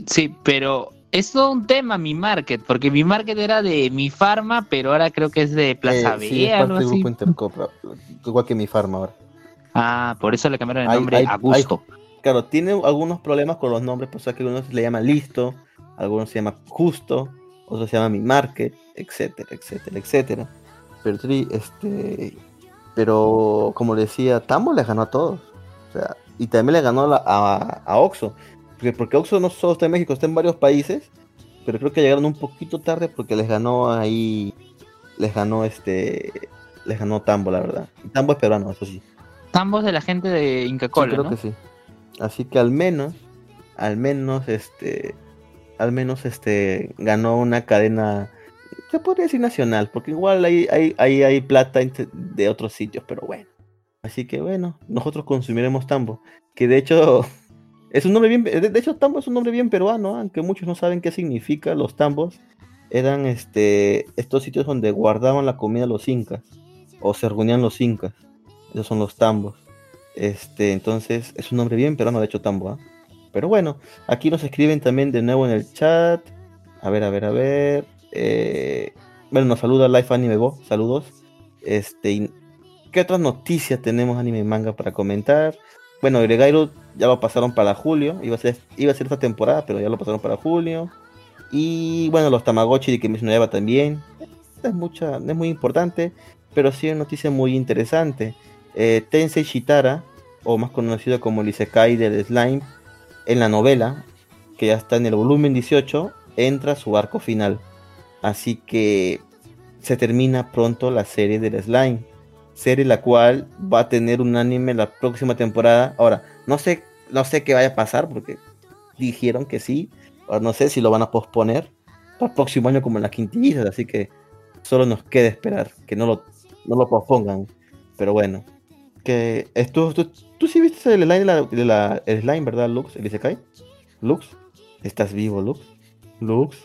sí, pero es todo un tema mi market, porque mi market era de mi farma, pero ahora creo que es de Plaza Eh, B, sí, es algo así. grupo Intercopra, igual que Mi Farma ahora. Ah, por eso le cambiaron el Hay- nombre hay- a gusto. Claro, tiene algunos problemas con los nombres, pues o sea, que algunos le llaman listo, algunos se llama justo, otros se llaman mi market, etcétera, etcétera, etcétera. Pero sí, este, pero como le decía, Tambo le ganó a todos. O sea, y también le ganó a, a, a Oxxo. Porque, porque Oxxo no solo está en México, está en varios países, pero creo que llegaron un poquito tarde porque les ganó ahí, les ganó este, les ganó Tambo, la verdad. Y Tambo es peruano, eso sí. Ambos de la gente de Inca Sí, Cola, creo ¿no? que sí. Así que al menos, al menos, este, al menos, este, ganó una cadena, se podría decir nacional, porque igual hay, hay, hay, hay plata de otros sitios, pero bueno. Así que bueno, nosotros consumiremos tambo, que de hecho [laughs] es un nombre bien, de, hecho tambo es un nombre bien peruano, aunque muchos no saben qué significa. Los tambos eran, este, estos sitios donde guardaban la comida los incas o se reunían los incas. Esos son los tambos. Este, entonces es un nombre bien peruano, de hecho, Tambo. ¿ah? Pero bueno, aquí nos escriben también de nuevo en el chat. A ver, a ver, a ver. Eh, bueno, nos saluda Life Anime Bo, saludos. Este, ¿qué otras noticias tenemos anime y manga para comentar? Bueno, Gregairo ya lo pasaron para julio, iba a ser, iba a ser esta temporada, pero ya lo pasaron para julio. Y bueno, los Tamagotchi que mencionó Eva también. Es mucha, es muy importante, pero sí una noticia muy interesante. Eh, Tensei Shitara, o más conocido como el Isekai del Slime, en la novela, que ya está en el volumen 18, entra a su arco final. Así que se termina pronto la serie del Slime. Serie la cual va a tener un anime la próxima temporada. Ahora, no sé, no sé qué vaya a pasar porque dijeron que sí. Ahora no sé si lo van a posponer para el próximo año como en las quintillas. Así que solo nos queda esperar que no lo, no lo pospongan. Pero bueno. Que esto, tú, tú sí viste el slime, el slime, ¿verdad, Lux? ¿El Isekai? Lux, ¿estás vivo, Lux? Lux.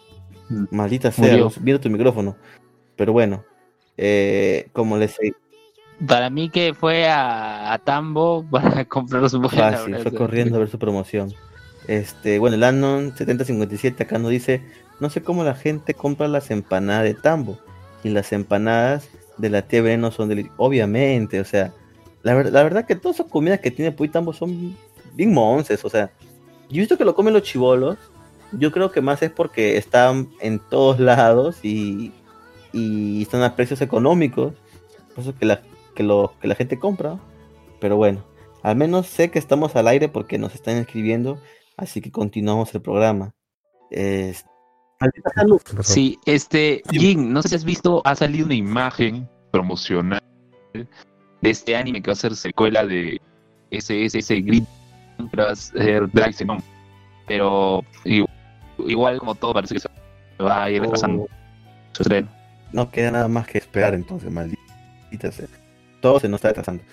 Maldita sea, Murió. Mira tu micrófono. Pero bueno, eh, como les he Para mí que fue a, a Tambo para [laughs] comprar su la fácil, fue corriendo a ver su promoción. Este, bueno, el Anon 7057 acá nos dice, no sé cómo la gente compra las empanadas de Tambo y las empanadas de la tía Veneno son deliciosas. Obviamente, o sea, la, ver- la verdad que todas esas comidas que tiene Puy Tambo son bien monces, o sea, yo he visto que lo comen los chivolos, yo creo que más es porque están en todos lados y, y están a precios económicos Por eso que la, que lo, que la gente compra. Pero bueno, al menos sé que estamos al aire porque nos están escribiendo, así que continuamos el programa. Lux. Sí, este. Jin, no sé si has visto, ha salido una imagen promocional de este anime que va a ser secuela de ese, ese, ese Grid Xenon. Pero igual como todo parece que se va a ir retrasando Oh, su estreno. no queda nada más que esperar entonces, maldita sea. Todo se nos está retrasando.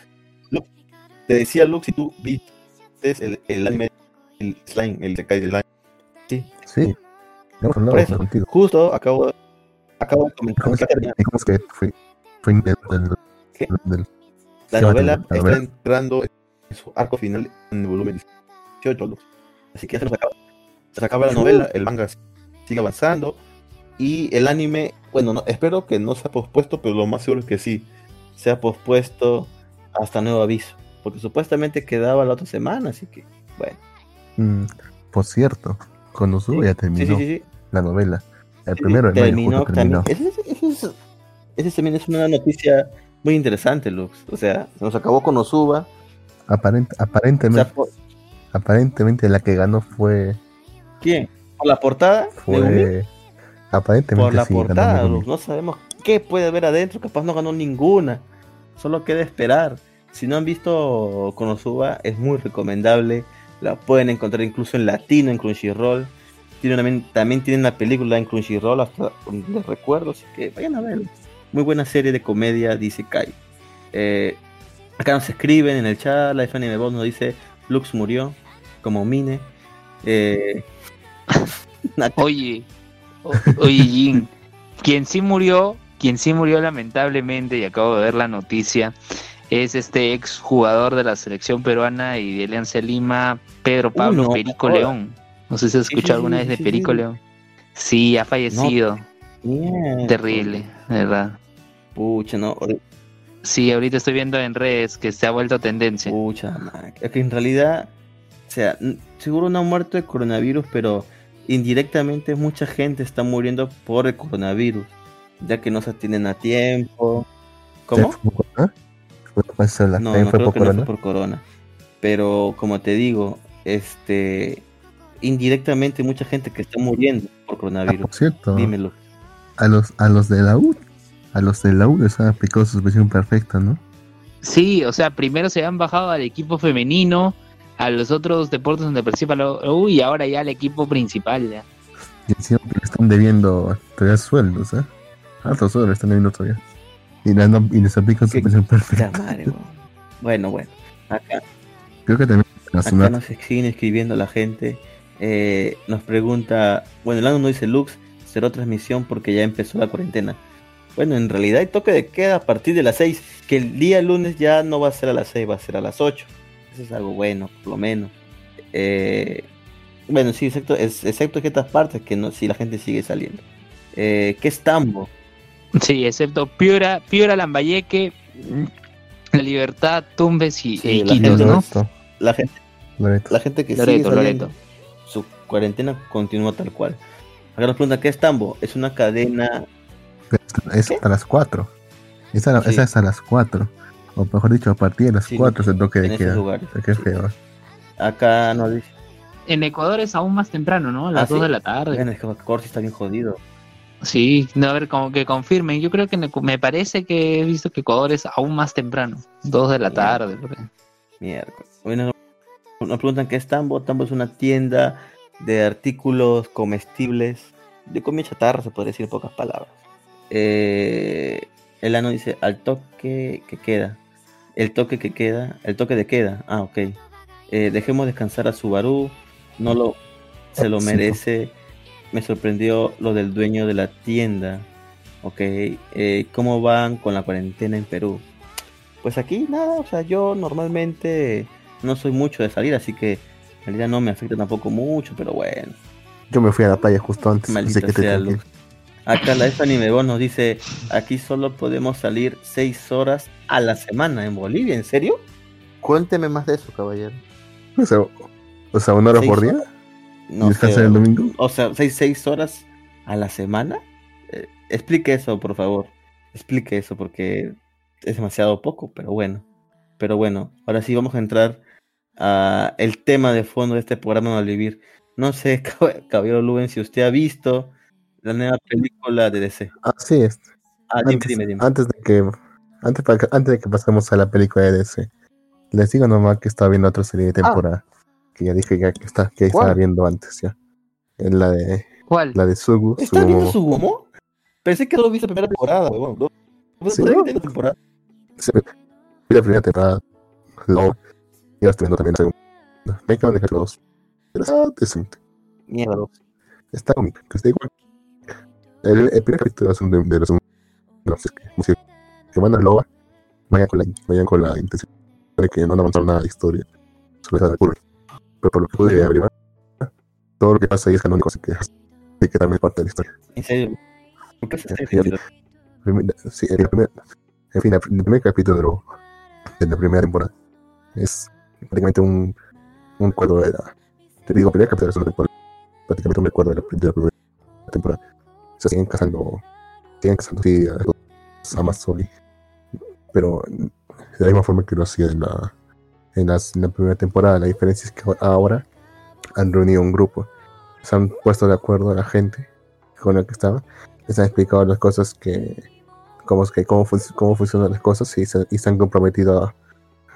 Te decía Lux, si tú viste el, el anime, el slime, el Sekai del slime. Sí. Hemos hablado Por eso. contigo. Justo acabo, acabo de comentar ¿Cómo que es que, cómo es que fue, fue del, del, ¿Qué? del- la Sí, novela la está entrando en su arco final en el volumen 18, Lux. Así que ya se nos acaba. Se acaba la novela, el manga sigue avanzando. Y el anime, bueno, no, espero que no sea pospuesto, pero lo más seguro es que sí. Sea pospuesto hasta nuevo aviso. Porque supuestamente quedaba la otra semana, así que, bueno. Mm, por cierto, Konosuba ya Sí, terminó sí, sí, la novela. El primero de mayo terminó, justo terminó. también. Ese, ese- ese- también es una noticia muy interesante, Lux. O sea, se nos acabó con Osuba. Aparent- O sea, aparentemente, por- aparentemente la que ganó fue ¿quién? ¿Por la portada? Fue aparentemente Por la sí, portada. No sabemos qué puede haber adentro. Capaz no ganó ninguna. Solo queda esperar. Si no han visto Konosuba, es muy recomendable. La pueden encontrar incluso en latino, en Crunchyroll. Tiene también, también tienen una película en Crunchyroll, hasta les recuerdo. Así que vayan a verla. Muy buena serie de comedia, dice Kai. Eh, acá nos escriben en el chat. La Anime Boss nos dice: Lux murió, como Mine. Eh, [laughs] Oye, o- oye, Jin, quien sí murió, quien sí murió lamentablemente, y acabo de ver la noticia, es este ex jugador de la selección peruana y de Alianza Lima, Pedro Pablo no, Perico. León. No sé si has escuchado sí, alguna vez de sí, Perico sí. León. Sí, ha fallecido. Mierda. Terrible, verdad. Pucha, no. Sí, ahorita estoy viendo en redes que se ha vuelto tendencia. Pucha, man. Es que en realidad, o sea, seguro no ha muerto de coronavirus, pero indirectamente mucha gente está muriendo por el coronavirus, ya que no se atienden a tiempo. ¿Cómo? ¿Fue por corona? ¿Fue, la- No, no fue creo por que no corona? fue por corona. Pero como te digo, este, indirectamente mucha gente que está muriendo por Ah, coronavirus. por cierto, Dímelo. a los, a los de la U, a los de la U les han aplicado suspensión perfecta, ¿no? Sí, o sea, primero se han bajado al equipo femenino, a los otros deportes donde participa la U y ahora ya al equipo principal. Ya. Y le están debiendo todavía sueldos, ¿eh? Altos sueldos le están debiendo todavía. Y, le han- y les aplican ¿Qué? suspensión Puta perfecta. madre. Bueno, bueno. Acá, Creo que también Acá nos siguen escribiendo la gente. Eh, nos pregunta, bueno, el ano no dice Lux, será transmisión porque ya empezó la cuarentena. Bueno, en realidad hay toque de queda a partir de las 6, que el día lunes ya no va a ser a las 6, va a ser a las 8. Eso es algo bueno, por lo menos. Eh, bueno, sí, excepto, es, excepto que estas partes que no, si la gente sigue saliendo. Eh, ¿Qué es Tambo? Sí, excepto Piura, Piura Lambayeque, La Libertad, Tumbes y Sí, e la gente- ¿no? Loreto, La gente, Loreto. la gente que sigue saliendo, Loreto. su cuarentena continúa tal cual. Acá nos pregunta, ¿qué es Tambo? Es una cadena Es ¿Qué? a las 4. Esa, Sí. esa es a las 4. O mejor dicho, a partir de las Sí, 4 es el toque de queda. sea, qué Sí. feo. Acá nos dice, En Ecuador es aún más temprano, ¿no? A las ¿Ah, 2 sí? de la tarde. bueno, es que Corsi está bien jodido. Sí, no, a ver, como que confirmen. Yo creo que me parece que he visto que Ecuador es aún más temprano. 2 de la tarde. por ahí. Miércoles. Bueno, nos preguntan qué es Tambo. Tambo es una tienda de artículos comestibles, de comida chatarra, se podría decir en pocas palabras. Eh, el ano dice, al toque que queda. El toque que queda, el toque de queda. Ah, ok. Eh, dejemos descansar a Subaru. No lo, se lo merece. Me sorprendió lo del dueño de la tienda. Ok. Eh, ¿Cómo van con la cuarentena en Perú? Pues aquí nada, o sea, yo normalmente no soy mucho de salir, así que en realidad no me afecta tampoco mucho, pero bueno, Yo me fui a la playa justo antes. maldita así que te sea. Acá la Stephanie Bond nos dice, aquí solo podemos salir seis horas a la semana en Bolivia, ¿en serio? Cuénteme más de eso, caballero. O sea, o sea, una hora ¿Seis por día. horas? ¿Y No sé, el domingo? o sea, seis, seis horas a la semana. Eh, explique eso, por favor. Explique eso, porque es demasiado poco, pero bueno. Pero bueno, ahora sí vamos a entrar a el tema de fondo de este programa Mal Vivir. No sé, [laughs] Cab- Caballero Luben, si usted ha visto la nueva película de DC. Así es. Ah, dime, antes, dime, dime. antes de que antes, antes de que pasemos a la película de DC, les digo nomás que estaba viendo otra serie de temporada. Que ya dije ya que está, que estaba viendo antes ya. Es la de ¿Cuál? la de Sugu. ¿Estás viendo Sugumomo. su humo? Pensé que solo viste la primera temporada, huevón. No, Sí, tenía temporada. Sí, vi la primera temporada. Luego, y ahora estoy viendo también la segunda. Me acaban de dejar dos. Pero está decente. Mierda. Está cómico, que está igual. El, el primer capítulo es un de, de los no sé, si- que van a Loba, vayan con la, vayan con la intención de que no van a avanzar nada de historia. Solo es la curva. Pero por lo que pude averiguar, todo lo que pasa ahí es canónico, así que, así que también es parte de la historia. En serio. ¿Por qué se Sí, el primer, en fin, el primer capítulo de la primera temporada es prácticamente un, un recuerdo de la. Te digo, primer capítulo de la segunda temporada, prácticamente un recuerdo de la, de la primera temporada. Se siguen casando, siguen casando, sí, Amazon, pero de la misma forma que lo hacía en la, en, la primera temporada. La diferencia es que ahora han reunido un grupo, se han puesto de acuerdo a la gente con la que estaba les han explicado las cosas que cómo, es que, cómo, cómo funcionan las cosas y se, y han comprometido a,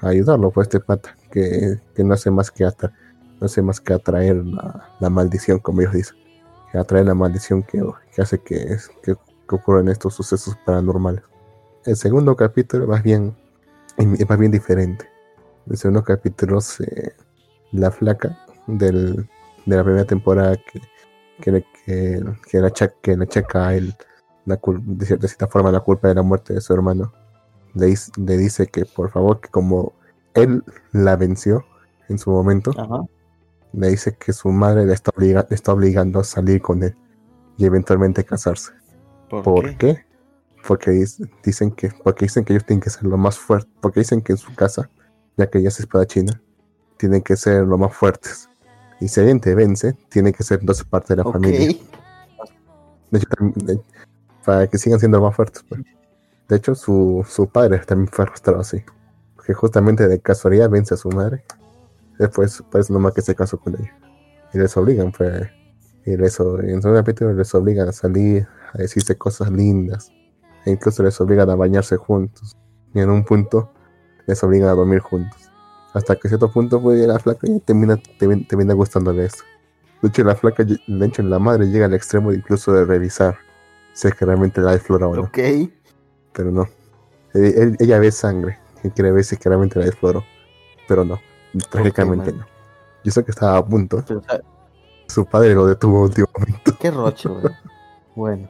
a ayudarlo pues este pata que, que no hace más que atra- no hace más que atraer la, la maldición como ellos dicen que atrae la maldición que, que hace que, que, que ocurran estos sucesos paranormales el segundo capítulo bien es más bien diferente el segundo capítulo se, la flaca del, de la primera temporada que que que, que achaca, que le achaca a él la cierta, de cierta forma la culpa de la muerte de su hermano. Le, le dice que por favor, que como él la venció en su momento, Ajá. Le dice que su madre le está, obliga- le está obligando a salir con él y eventualmente casarse. ¿Por, ¿Por qué? qué? Porque dicen que, porque dicen que ellos tienen que ser lo más fuertes, porque dicen que en su casa, ya que ella es espadachina, tienen que ser lo más fuertes. Y si alguien te vence, tiene que ser entonces parte de la familia. De hecho, también- de- para que sigan siendo más fuertes. pues. De hecho, su, su padre también fue arrastrado así. Que justamente de casualidad vence a su madre. Después, por eso nomás que se casó con ella. Y les obligan, pues. Y les, en su capítulo les obligan a salir, a decirse cosas lindas. E incluso les obligan a bañarse juntos. Y en un punto les obligan a dormir juntos. Hasta que a cierto punto, pues la flaca ya termina, termina, termina gustándole esto. De hecho, la flaca, de hecho, la madre llega al extremo de incluso de revisar si es que realmente la desflora o no. Ok. Pero no. Él- él- ella ve sangre y quiere ver si es que realmente la desfloró. Pero no. Trágicamente man. no. Yo sé que estaba a punto. Pero, Su padre lo detuvo a último momento. qué roche, weón. Bueno.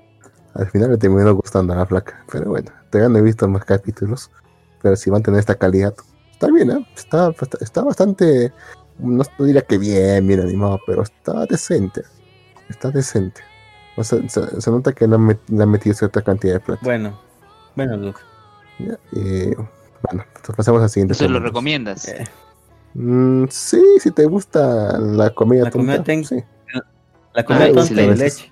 Al final le terminó gustando a la flaca. Pero bueno, todavía no he visto más capítulos. Pero si van a tener esta calidad, está bien, ¿eh? Está, está, está bastante. No, no diría que bien, bien animado, pero está decente. Está decente. O sea, se, se nota que le han, met- le han metido cierta cantidad de plata. Bueno. Bueno, Luke. ¿ya? Y bueno, pues pasamos al siguiente. ¿Eso lo recomiendas? Eh, Mm, sí, si te gusta la comedia La tonta, comedia ten- sí. la comida Ah, tonta sí, y la leche.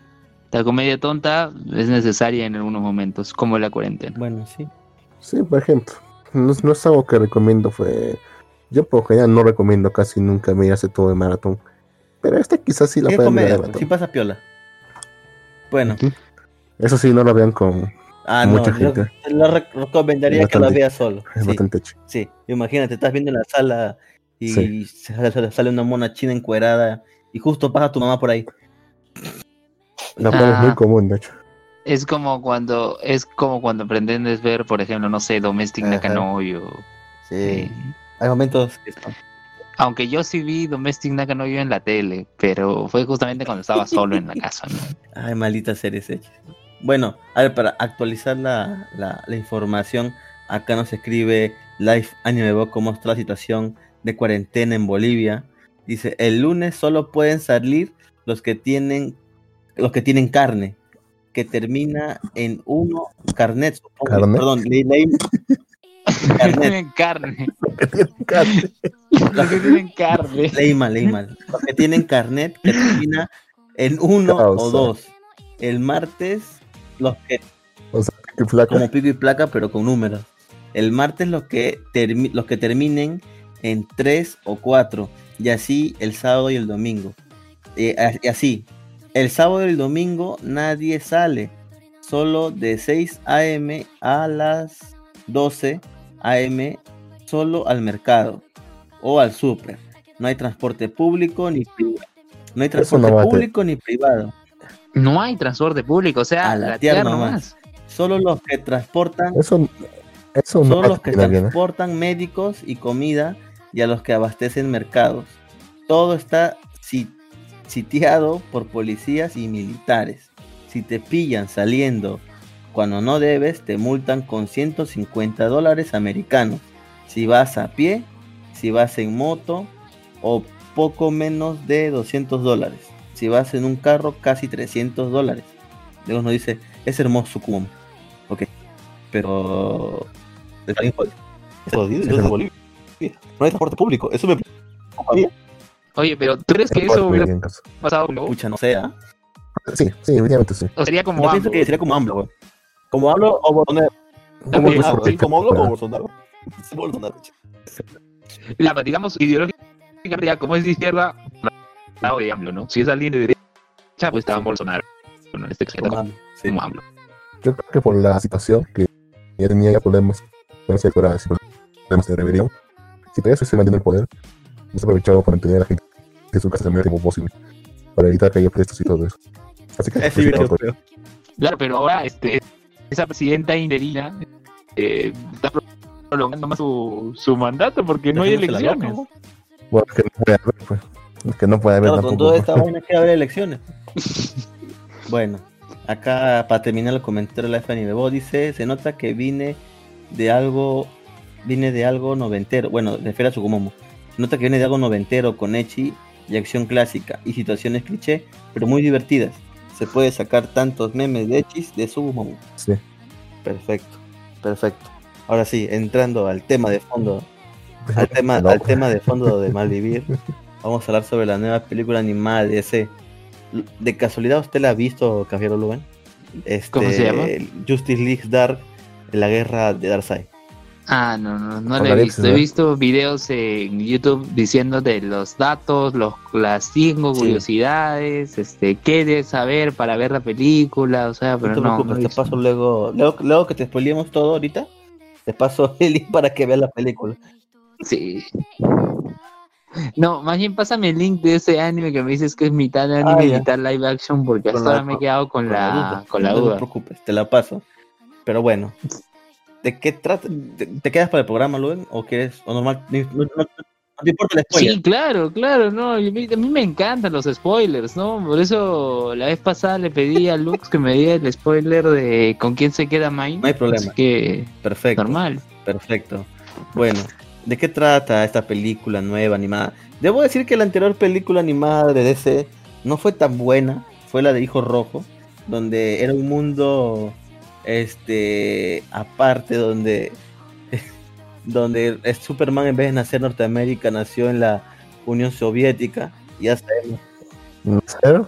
La comedia tonta es necesaria en algunos momentos, como la cuarentena. Bueno, sí. Sí, por ejemplo. No, no es algo que recomiendo, fue... Yo por lo general no recomiendo casi nunca mirarse todo de maratón. Pero esta quizás sí la ¿Qué pueden mirar de comedia? maratón. Sí pasa piola. Bueno. Eso sí, no lo vean con... Ah, Mucha no. gente. Yo lo rec- recomendaría Es que bastante- veas solo. Es Sí, bastante hecho. sí. Imagínate, estás viendo en la sala y Sí. sale, sale- sale una mona china encuerada y justo pasa tu mamá por ahí. La cual es muy Ah. común, de hecho. Es como cuando es como cuando pretendes ver, por ejemplo, no sé, Domestic. Nakanoyo. Sí. eh, Hay momentos que son- aunque yo sí vi Domestic Nakanoyo en la tele, pero fue justamente cuando estaba solo en la [laughs] casa, ¿no? Ay, malditas series hechas. Bueno, a ver, para actualizar la, la, la información, acá nos escribe Life Anime Book cómo está la situación de cuarentena en Bolivia. Dice, el lunes solo pueden salir los que tienen los que tienen carne, que termina en uno carnet, supongo. ¿Carnet? Perdón, Los que Carnet. tienen carne. Los [laughs] Los que tienen carne. leí mal, leí mal. Los que tienen carnet que termina en uno o Causa. dos. El martes, los que O sea, como pico y placa, pero con números. El martes los que, termi- los que terminen en 3 o 4. Y así el sábado y el domingo. Eh, así. El sábado y el domingo nadie sale. Solo de 6 a.m. a las 12 a.m. Solo al mercado o al súper. No hay transporte público ni privado. No hay transporte no público ni privado. No hay transporte público, o sea, A la la tierra nomás. Solo los que transportan Eso, eso no a los que bien. ¿eh? transportan médicos y comida y a los que abastecen mercados. Todo está si- sitiado por policías y militares. Si te pillan saliendo cuando no debes, te multan con 150 dólares americanos. Si vas a pie, si vas en moto o poco menos de 200 dólares. Si vas en un carro, casi 300 dólares. Luego nos dice, es hermoso Cuomo. Ok, pero es. Es. Bolivia. No hay transporte público, eso me. Oye, pero ¿tú crees que Eso hubiera pasado con? Pucha, no sé, ¿ah? Sí, sí, evidentemente sí. O sería como Yo pienso AMLO? que sería como AMLO, güey. Como AMLO o Bolsonaro. Como AMLO, o Bolsonaro. Bolsonaro. La, digamos, ideológicamente, ya como es de izquierda, lado de AMLO, ¿no? Si es alguien de derecha, pues estaba Bolsonaro. Bueno, en este caso, Como sí. como AMLO. Yo creo que por la situación que ya tenía ya problemas con fuera problemas de rebelión, si todavía se mantiene el poder, no se aprovechado para mantener a la gente en su casa el tiempo posible, para evitar que haya prestos y todo eso. Así que pues, no, sido pues. Claro, pero ahora este, esa presidenta interina eh, está pro- prolongando más su, su mandato porque no hay elecciones. ¿no? bueno, es que no puede haber, pues. Es que no puede haber Claro, con toda esta vaina que haber elecciones. [laughs] Bueno, acá para terminar el comentario de la Fanny Bebo dice, se nota que vine de algo, vine de algo noventero, bueno, refiere a Tsukumomo. Se nota que viene de algo noventero con Echi y acción clásica y situaciones cliché, pero muy divertidas. Se puede sacar tantos memes de Echis de Tsukumomo. Sí. Perfecto, perfecto. Ahora sí, entrando al tema de fondo, al [laughs] tema, No, al tema de fondo de Malvivir, vamos a hablar sobre la nueva película animada de DC. ¿De casualidad usted la ha visto, Caballero Lugan? Este, ¿Cómo se llama? Justice League Dark, la guerra de Darkseid. Ah, no, no, no lo he visto. He visto videos en YouTube diciendo de los datos, los, las cinco Sí. curiosidades, este, qué debes saber para ver la película, o sea, pero te no, no, te paso luego, luego, luego que te spoilemos todo ahorita, te paso [laughs] el link para que veas la película. Sí. No, más bien pásame el link de ese anime que me dices que es mitad anime Ah, y mitad live action porque Con hasta la- ahora me he quedado con, la, duda. con la no duda. te preocupes, te la paso. Pero bueno, ¿de qué trata? ¿Te, te quedas para el programa, Lugan? ¿O quieres? ¿O normal? No, no- no- no te importa el spoiler. Sí, claro, claro, no, a mí, a mí me encantan los spoilers, ¿no? Por eso la vez pasada le pedí a Lux que me diera el spoiler de con quién se queda Mine. No hay problema. Así que, Perfecto. normal. Perfecto. Bueno, ¿de qué trata esta película nueva animada? Debo decir que la anterior película animada de DC no fue tan buena, fue la de Hijo Rojo, donde era un mundo este aparte donde [laughs] donde es Superman en vez de nacer en Norteamérica nació en la Unión Soviética y hasta él ¿Nacer?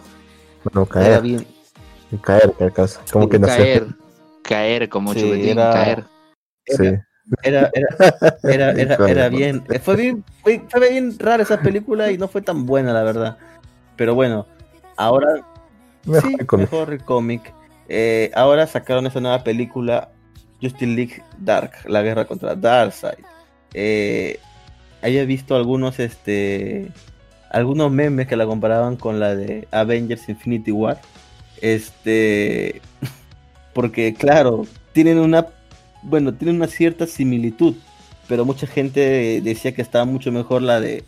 Bueno, caer. bien Caer. Como que nacer. caer, caer como Sí, chupetín, era- caer. Sí. era, era, era, [laughs] era, bien, fue bien, fue, fue bien rara esa película y no fue tan buena la verdad. Pero bueno, ahora Mejor sí, cómic. mejor el cómic. Eh, ahora sacaron esa nueva película, Justice League Dark, la guerra contra Darkseid. Eh, haya visto algunos, este, algunos memes que la comparaban con la de Avengers Infinity War. Este, [laughs] porque claro, tienen una, bueno, tienen una cierta similitud, pero mucha gente decía que estaba mucho mejor la de,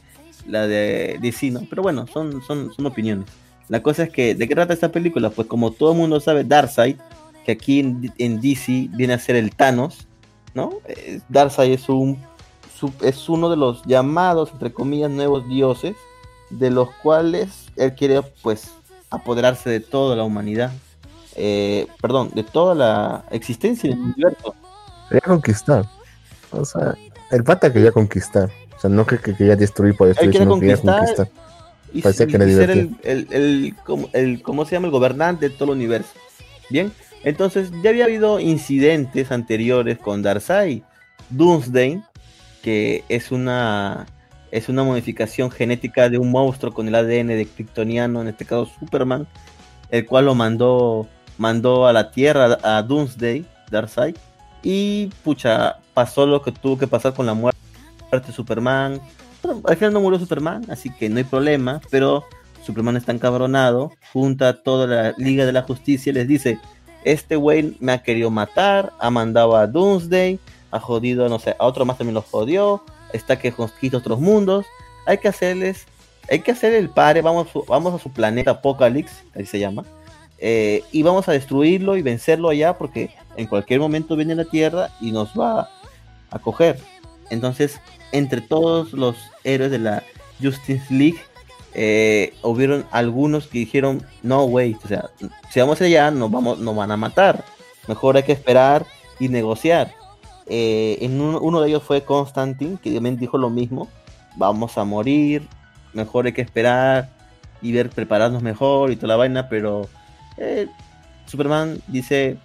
la de DC, ¿no? Pero bueno, son, son, son opiniones. La cosa es que, ¿de qué trata esta película? Pues como todo el mundo sabe, Darkseid, que aquí en, en DC viene a ser el Thanos, ¿no? Eh, Darkseid es un es uno de los llamados, entre comillas, nuevos dioses, de los cuales él quiere, pues, apoderarse de toda la humanidad. Eh, perdón, de toda la existencia del universo. Quería conquistar. O sea, el pata quería conquistar. O sea, no que, que quería destruir por destruir, sino quería conquistar. conquistar. Y, Parecía y- que era y ser el, el, el, como- el- ¿cómo se llama? El gobernante de todo el universo. Bien, entonces ya había habido incidentes anteriores con Darkseid. Doomsday, que es una es una modificación genética de un monstruo con el ADN de Kryptoniano, en este caso Superman, el cual lo mandó mandó a la Tierra a Doomsday, Darkseid, y pucha, pasó lo que tuvo que pasar con la muerte de Superman. Al final no murió Superman, así que no hay problema, pero Superman está encabronado, junta a toda la Liga de la Justicia y les dice, este güey me ha querido matar, ha mandado a Doomsday, ha jodido, no sé, a otro más también los jodió, está que conquista otros mundos, hay que hacerles, hay que hacer el pare, vamos, vamos a su planeta Apocalypse, ahí se llama, eh, y vamos a destruirlo y vencerlo allá porque en cualquier momento viene la Tierra y nos va a coger. Entonces, entre todos los héroes de la Justice League, eh, hubieron algunos que dijeron, no, wait, o sea, si vamos allá nos, vamos, nos van a matar. Mejor hay que esperar y negociar. Eh, en un- uno de ellos fue Constantine, que también dijo lo mismo, vamos a morir, mejor hay que esperar y ver, prepararnos mejor y toda la vaina, pero eh, Superman dice,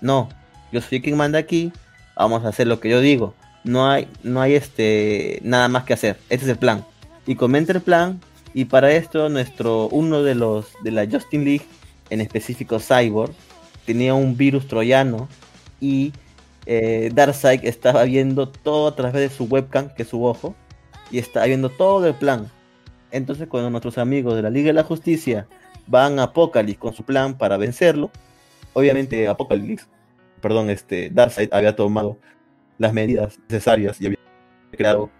no, yo soy quien manda aquí, vamos a hacer lo que yo digo. No hay, no hay este nada más que hacer. Ese es el plan. Y comenta el plan. Y para esto, nuestro, uno de los de la Justin League, en específico Cyborg, tenía un virus troyano. Y eh, Darkseid estaba viendo todo a través de su webcam, que es su ojo. Y estaba viendo todo el plan. Entonces, cuando nuestros amigos de la Liga de la Justicia van a Apocalypse con su plan para vencerlo, obviamente Apocalypse, perdón, este Darkseid había tomado las medidas necesarias y había creado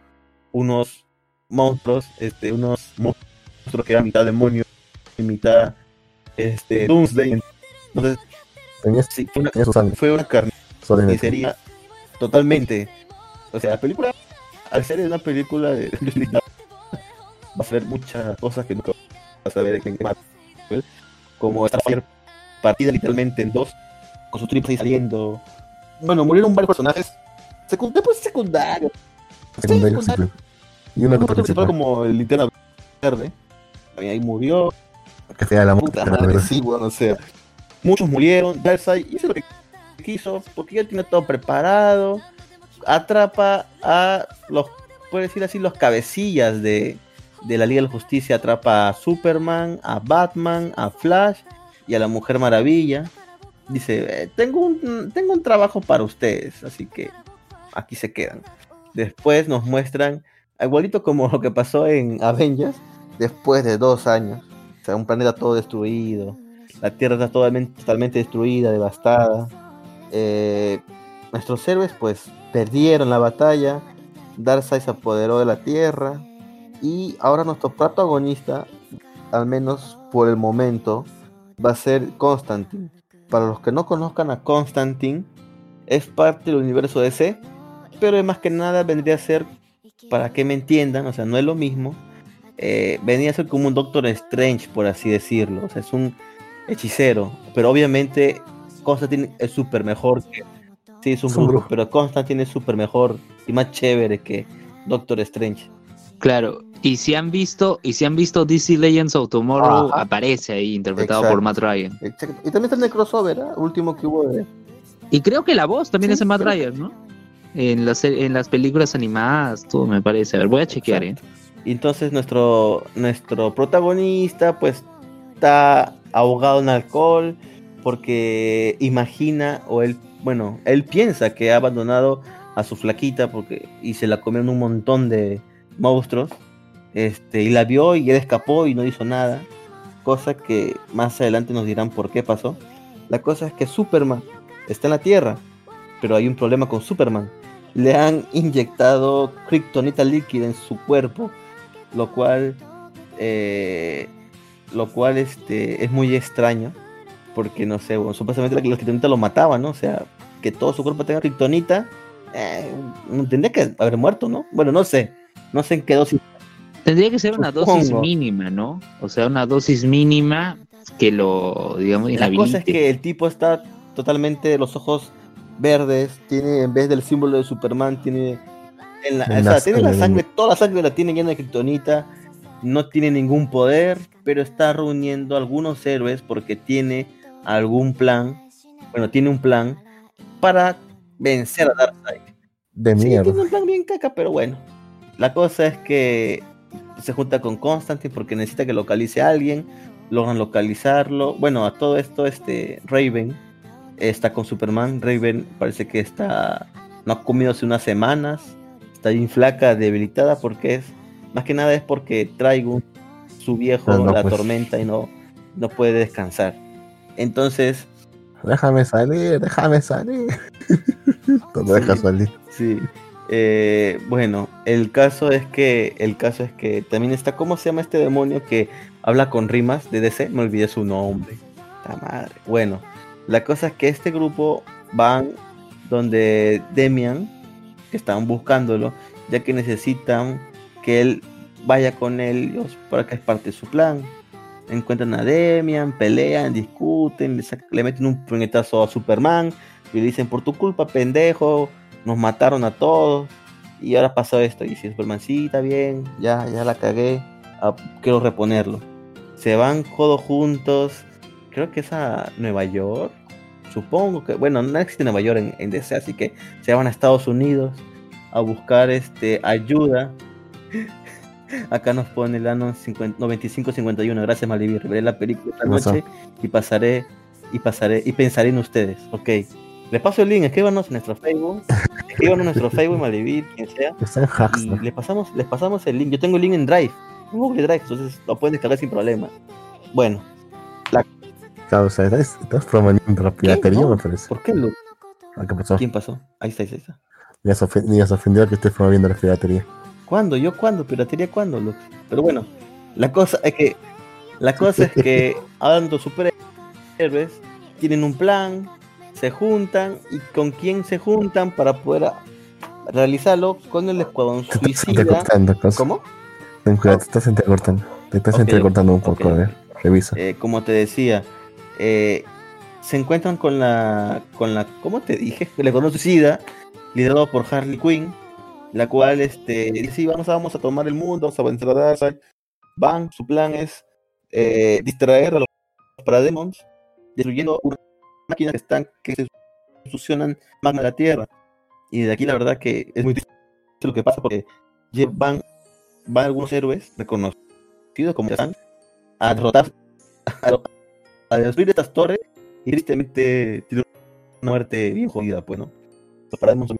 unos monstruos, este, unos monstruos que eran mitad demonio y mitad este Doomsday. Entonces, sí, fue una, fue una carnicería totalmente. O sea, la película, al ser una película de [laughs] va a ser muchas cosas que nunca vas a ver en Marvel, como Starfire partida literalmente en dos, con su triple saliendo. Bueno, murieron varios personajes secundarios, pues secundarios. secundario, Sí, claro. Y una Un cosa principal como el linterna verde. También ahí murió. que sea la Puta madre, sí, bueno, o sea. Muchos murieron. Darkseid hizo lo que quiso, porque ya tiene todo preparado. Atrapa a los, puede decir así, los cabecillas de, de la Liga de la Justicia. Atrapa a Superman, a Batman, a Flash y a la Mujer Maravilla. Dice, "Eh, tengo, un, tengo un trabajo para ustedes, así que aquí se quedan. Después nos muestran, igualito como lo que pasó en Avengers, después de dos años. O sea, un planeta todo destruido. La Tierra está totalmente, destruida, devastada. Eh, nuestros héroes pues perdieron la batalla. Darkseid se apoderó de la Tierra. Y ahora nuestro protagonista, al menos por el momento, va a ser Constantine. Para los que no conozcan a Constantine, es parte del universo DC. Pero más que nada vendría a ser, para que me entiendan, o sea, no es lo mismo eh, venía a ser como un Doctor Strange, por así decirlo. O sea, es un hechicero. Pero obviamente Constantine es súper mejor que. Sí, es un brujo, brujo. pero Constantine es súper mejor y más chévere que Doctor Strange. Claro, y si han visto, y si han visto DC Legends of Tomorrow, Ajá. aparece ahí interpretado Exacto. por Matt Ryan. Exacto. Y también está en el crossover, ¿ah? último que hubo de. Y creo que la voz también Sí, es de Matt Ryan, ¿no? En las, en las películas animadas, todo me parece. A ver, voy a chequear, ¿eh? Entonces nuestro, nuestro protagonista pues está ahogado en alcohol porque imagina o él, bueno, él piensa que ha abandonado a su flaquita porque y se la comieron un montón de monstruos. Este, y la vio y él escapó y no hizo nada. Cosa que más adelante nos dirán por qué pasó. La cosa es que Superman está en la Tierra, pero hay un problema con Superman. Le han inyectado kriptonita líquida en su cuerpo lo cual eh, lo cual este es muy extraño porque no sé bueno, supuestamente la kriptonita lo mataba no o sea que todo su cuerpo tenga kriptonita eh, tendría que haber muerto no bueno no sé no sé en qué dosis. Tendría que ser una dosis mínima, ¿no? O sea, una dosis mínima que lo, digamos, la cosa es que el tipo está totalmente los ojos verdes tiene en vez del símbolo de Superman tiene en la, En o tiene la sangre. toda la sangre la tiene llena de kriptonita no tiene ningún poder, pero está reuniendo algunos héroes porque tiene algún plan, bueno, tiene un plan para vencer a Darkseid. De Sí, mierda. tiene un plan bien caca, pero bueno. La cosa es que se junta con Constantine porque necesita que localice a alguien. Logran localizarlo. Bueno, a todo esto, este Raven está con Superman. Raven parece que está. No ha comido hace unas semanas. Está bien flaca, debilitada, porque es. Más que nada es porque Trigun, su viejo, no, la pues. tormenta y no, no puede descansar. Entonces, Déjame salir, déjame salir. [laughs] No me deja Sí. salir. Sí. Eh, bueno, el caso es que el caso es que también está cómo se llama este demonio que habla con rimas de DC, me olvidé su nombre. La madre. Bueno, la cosa es que este grupo van donde Demian, que están buscándolo, ya que necesitan que él vaya con ellos para que es parte de su plan. Encuentran a Demian, pelean, discuten, le, meten un puñetazo a Superman y le dicen por tu culpa, pendejo, nos mataron a todos y ahora pasó esto. Y dice Superman, sí, está bien, ya, ya la cagué, quiero reponerlo. Se van todos juntos, creo que es a Nueva York, supongo que, bueno, no existe Nueva York en, en DC, así que se van a Estados Unidos a buscar este, ayuda. [laughs] Acá nos pone el año 50 9551. Gracias, Malivir. Veré la película esta noche y pasaré y pasaré y pensaré en ustedes. Ok. Les paso el link, escríbanos en nuestro Facebook. [laughs] Escríbanos en nuestro Facebook, Malivir, quien sea. Y les pasamos, les pasamos el link. Yo tengo el link en Drive. En Google Drive, entonces lo pueden descargar sin problema. Bueno, Claro, o sea, estás, estás la piratería, No. me parece. ¿por qué Lu? Ah, ¿Qué pasó? ¿Quién pasó? Ahí está, ahí está, ahí está. Ni has, ni has ofendido que estés promoviendo la piratería. ¿Cuándo? ¿Yo cuándo? ¿Piratería cuándo, Lux? Pero bueno, la cosa es que la cosa es que [laughs] hablando superhéroes tienen un plan, se juntan y con quién se juntan para poder realizarlo con el escuadrón Te suicida. ¿Cómo? Ten cuidado, te estás entrecortando. Te estás Ok, entrecortando un poco, ok. a ver. Revisa. Eh, como te decía, eh, se encuentran con la, con la, ¿cómo te dije? El escuadrón suicida, liderado por Harley Quinn, la cual, este, dice, sí, vamos, vamos a tomar el mundo, vamos a vencer a Darkseid. Van, su plan es eh, distraer a los parademons, destruyendo unas máquinas que están, que se succionan magma de la Tierra. Y de aquí la verdad que es muy triste lo que pasa porque van, van algunos héroes reconocidos como están a derrotar [laughs] a, a destruir estas torres y tristemente tiene una muerte bien jodida, pues, ¿no? Los paradigmas son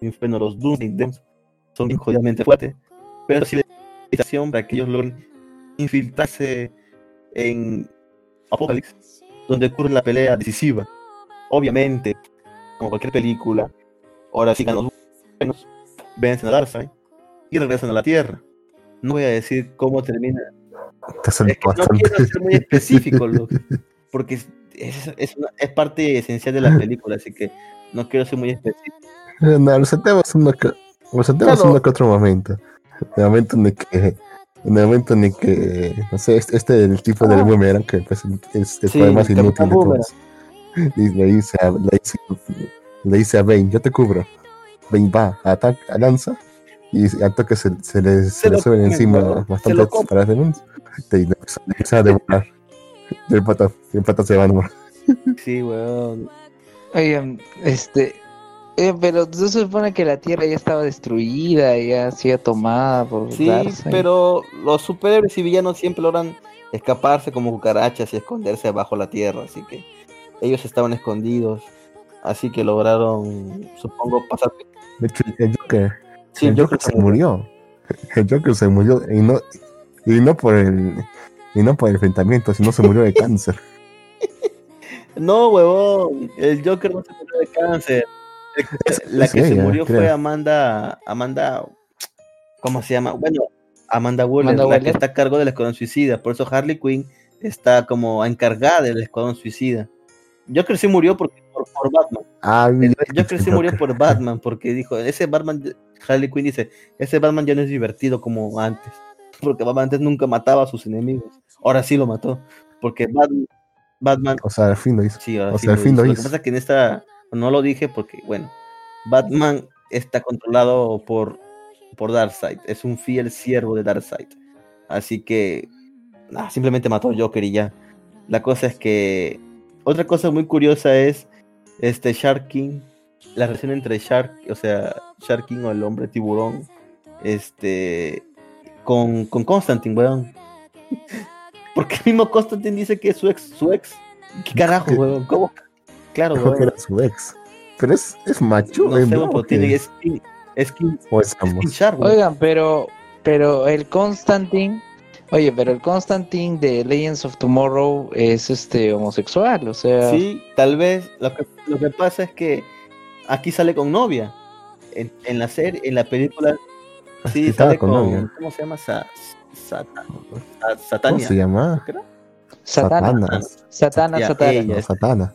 bien bueno, los Doomsday son bien jodidamente fuertes, pero sí la para que ellos logren infiltrarse en Apocalypse, donde ocurre la pelea decisiva. Obviamente, como cualquier película, ahora sí los buenos, vencen a Darkseid y regresan a la Tierra. No voy a decir cómo termina es que no quiero ser muy específico, Lu, porque es, es, es una- es parte esencial de la película, así que no quiero ser muy específico. No, lo saltemos uno que, lo saltemos Claro. uno que otro momento. El momento en el que, en el momento en el que, no sé, este, este el tipo del Ah. boomerang que pues, es, es Sí, el más el inútil de todos. [laughs] Y le dice a, le dice, le dice a Bane, yo te cubro. Bane va, ataca, lanza, y a toque se, se le, se Se le suben comen, encima se bastante para demons, y le empieza- le empieza a devorar. El pata, el pata se va nomás. Sí, weón. Oigan, este. eh, pero no se supone que la Tierra ya estaba destruida, ya ha sido tomada por Sí, pero los superhéroes y villanos siempre logran escaparse como cucarachas y esconderse bajo la tierra, así que ellos estaban escondidos, así que lograron, supongo, pasar. De hecho, el Joker, Sí, el Joker se murió. El Joker se murió y no, y no por el y no por el enfrentamiento, sino se murió de [laughs] cáncer. No, huevón, el Joker no se murió de cáncer. La es que se murió fue. Amanda, Amanda, ¿cómo se llama? Bueno, Amanda Waller, Amanda la que está a cargo del Escuadrón Suicida. Por eso Harley Quinn está como encargada del Escuadrón Suicida. Joker sí murió porque, por, por Batman. Ah, El Joker sí murió por Batman porque dijo, ese Batman, Harley Quinn dice, ese Batman ya no es divertido como antes. Porque Batman antes nunca mataba a sus enemigos. Ahora sí lo mató. Porque Batman, Batman O sea, al fin lo hizo. Sí, ahora O sí sea, al lo fin hizo. lo Lo que pasa es que en esta no lo dije porque, bueno, Batman está controlado por, por Darkseid. Es un fiel siervo de Darkseid. Así que nah, simplemente mató a Joker y ya. La cosa es que otra cosa muy curiosa es este Shark King la relación entre Shark, o sea, Shark King o el hombre tiburón, este, con, con Constantine, weón. [laughs] Porque el mismo Constantine dice que es su ex, su ex. ¿Qué carajo, weón? ¿Cómo? Claro, Creo que era su ex. Pero es, es macho, No tiene, es. Shark, weón. Oigan, pero, pero el Constantine, oye, pero el Constantine de Legends of Tomorrow es este homosexual, o sea, Sí, tal vez. Lo que, lo que pasa es que aquí sale con novia. En, en la serie, en la película, sí, sale con con. novia. ¿Cómo se llama? Sa, Sata- Sa- ¿Cómo Satania. se llama? Satana. Satana, Satana. Satana.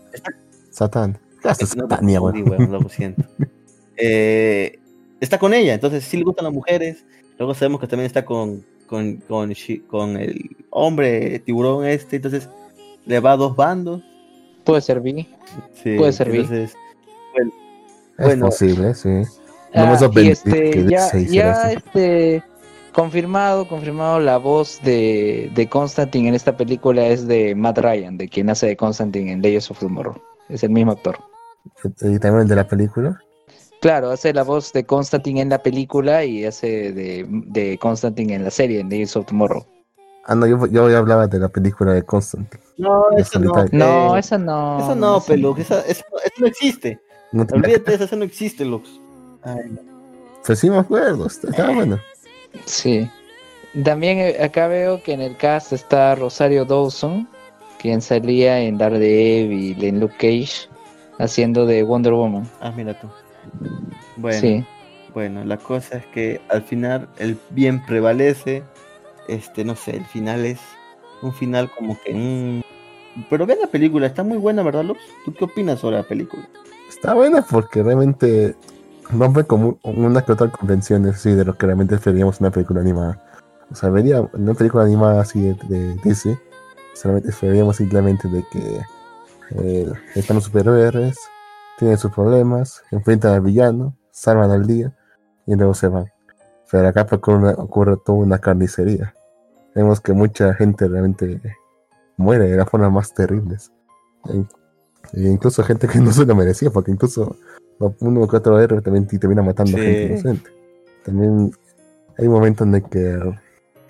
Satán. ¿Qué haces, No, Satania, weón? sí, weón, lo siento. [laughs] Eh, está con ella, entonces sí le gustan las mujeres. Luego sabemos que también está con, con, con, con el hombre tiburón este, entonces le va a dos bandos. Puede servir. Sí, Puede servir. Entonces, Es Bueno. posible, sí. No Ah, y este, ya, ya este, confirmado, confirmado la voz de, de Constantine en esta película es de Matt Ryan, de quien hace de Constantine en Legends of Tomorrow. Es el mismo actor. Y también el de la película. Claro, hace la voz de Constantine en la película y hace de, de Constantine en la serie, en Legends of Tomorrow. Ah, no, yo, yo ya hablaba de la película de Constantine. no, De eso no. No, eh, esa no. Eso no, esa Pelux, esa- eso, eso no existe. No te- Olvídate de eso, eso no existe, Lux. Ay, no. Pues sí me acuerdo, está- estaba bueno. Sí. También eh, acá veo que en el cast está Rosario Dawson, quien salía en Daredevil, en Luke Cage, haciendo de Wonder Woman. Ah, mira tú. Bueno, Sí. bueno, la cosa es que al final el bien prevalece. Este, no sé, el final es un final como que. mm, Pero vean la película, está muy buena, ¿verdad, Lux? ¿Tú qué opinas sobre la película? Está buena porque realmente rompe como una que otra convención así de lo que realmente esperíamos una película animada. O sea, vería una película animada así de, de DC, solamente esperaríamos simplemente de que eh, están los superhéroes, tienen sus problemas, enfrentan al villano, salvan al día y luego se van. Pero acá ocurre, ocurre toda una carnicería. Vemos que mucha gente realmente muere de las formas más terribles. E incluso gente que [laughs] no se lo merecía, porque incluso uno que otro héroe también te- termina matando a Sí. gente inocente. También hay un momento en el que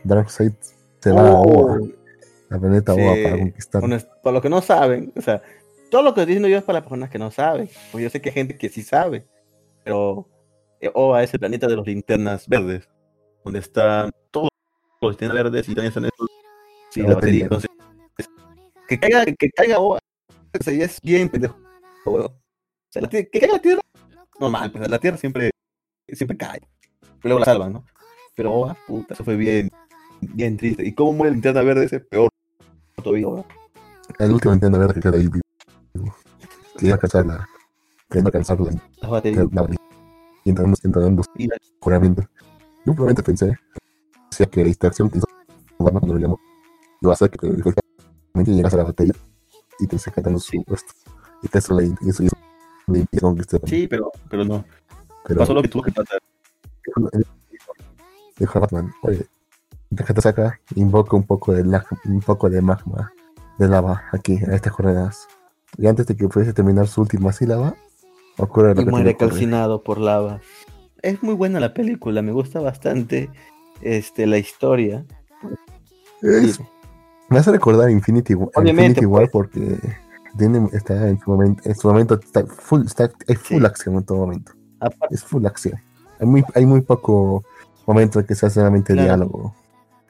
Darkseid se va a Oa, al planeta Sí. Oa para conquistar. Bueno, para los que no saben, o sea, todo lo que estoy diciendo yo es para las personas que no saben. Porque yo sé que hay gente que sí sabe. Pero eh, Oa es el planeta de los linternas verdes. Donde están todos los linternas verdes y también están estos. Sí, La la, batería. Entonces, que caiga, que caiga Oa. O sea, es bien pendejo. O sea, la que caiga la tierra. Normal, pues la tierra siempre, siempre cae. Pero luego la salvan, ¿no? Pero Oa, puta, eso fue bien, bien triste. ¿Y cómo muere el linterna verde? Ese peor todavía. El último Nintendo verde que queda ahí vivo. Que iba a alcanzar la. Que iba a alcanzar la. Las baterías. la y entrando, entrando Y la- juramiento. Yo probablemente pensé decía que la distracción que hizo Obama cuando lo llamó a hacer que efectivamente llegas a la batería y te sacan los supuestos. Y que eso y eso. Sí, pero, pero no. pero Pasó lo que tuvo que pasar. dijo a Batman, oye, déjate saca, invoca un poco de lag- un poco de magma de lava aquí, a estas coordenadas. Y antes de que pudiese terminar su última sílaba, ocurre lo Y muere calcinado por lava. Es muy buena la película, me gusta bastante este, la historia. Es- me hace recordar Infinity, Obviamente, Infinity War pues. porque tiene, está en su momento, en su momento está full, está, es full Sí. acción en todo momento. Aparte, Es full acción. Hay muy, hay muy poco momento en que sea solamente Claro. diálogo.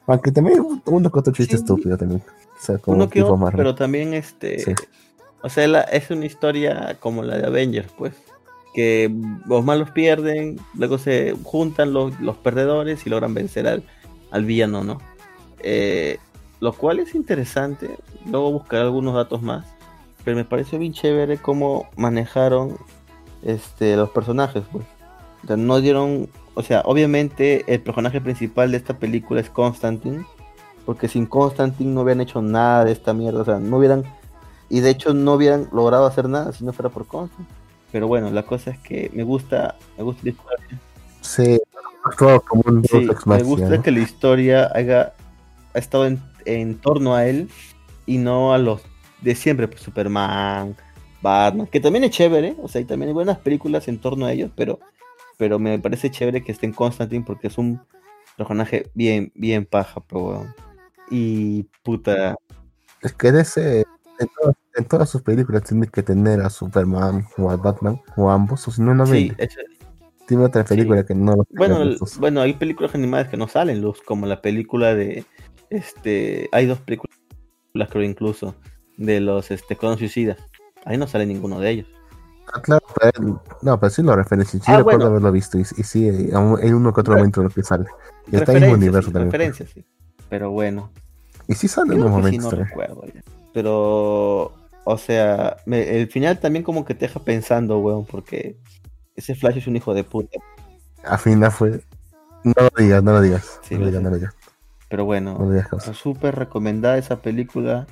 Aunque también uno que otro chiste Sí. estúpido también. O sea, como uno que tipo otro, pero también este. O sea, es una historia como la de Avengers, pues. Que los malos pierden, luego se juntan los, los perdedores y logran vencer al, al villano, ¿no? Eh, lo cual es interesante. Luego buscaré algunos datos más. Pero me pareció bien chévere cómo manejaron este, los personajes, pues. O sea, no dieron. O sea, obviamente el personaje principal de esta película es Constantine. Porque sin Constantine no hubieran hecho nada de esta mierda. O sea, no hubieran. Y de hecho no hubieran logrado hacer nada si no fuera por Constantine. Pero bueno, la cosa es que me gusta. Me gusta la historia. Sí, como un Sí, me gusta que la historia haya ha estado en, en torno a él y no a los de siempre, pues Superman, Batman, que también es chévere, o sea, y también hay buenas películas en torno a ellos, pero, pero me parece chévere que esté en Constantine porque es un personaje bien, bien paja, pero. Y puta, Es que DC, en todas, en todas sus películas tiene que tener a Superman o a Batman o a ambos, o si no, no sí, Tiene otra película que no lo bueno, el- bueno, hay películas animadas que no salen luz, como la película de, este, hay dos películas, creo incluso, de los, este, Conos Suicidas. Ahí no sale ninguno de ellos. Ah, claro, pero no, pero sí lo referencia. Sí Ah, recuerdo bueno. haberlo visto. Y, y sí, hay un- hay uno que otro momento en el que sale. Y está en el Referencias, universo sí, también. sí. Pero bueno, Y sí sale en que sí, no recuerdo ya. Pero, o sea, me- el final también como que te deja pensando, weón, porque ese Flash es un hijo de puta. Al final fue. No lo digas, no lo digas. Sí, no lo digas, no lo digas. Pero bueno, No súper recomendada esa película.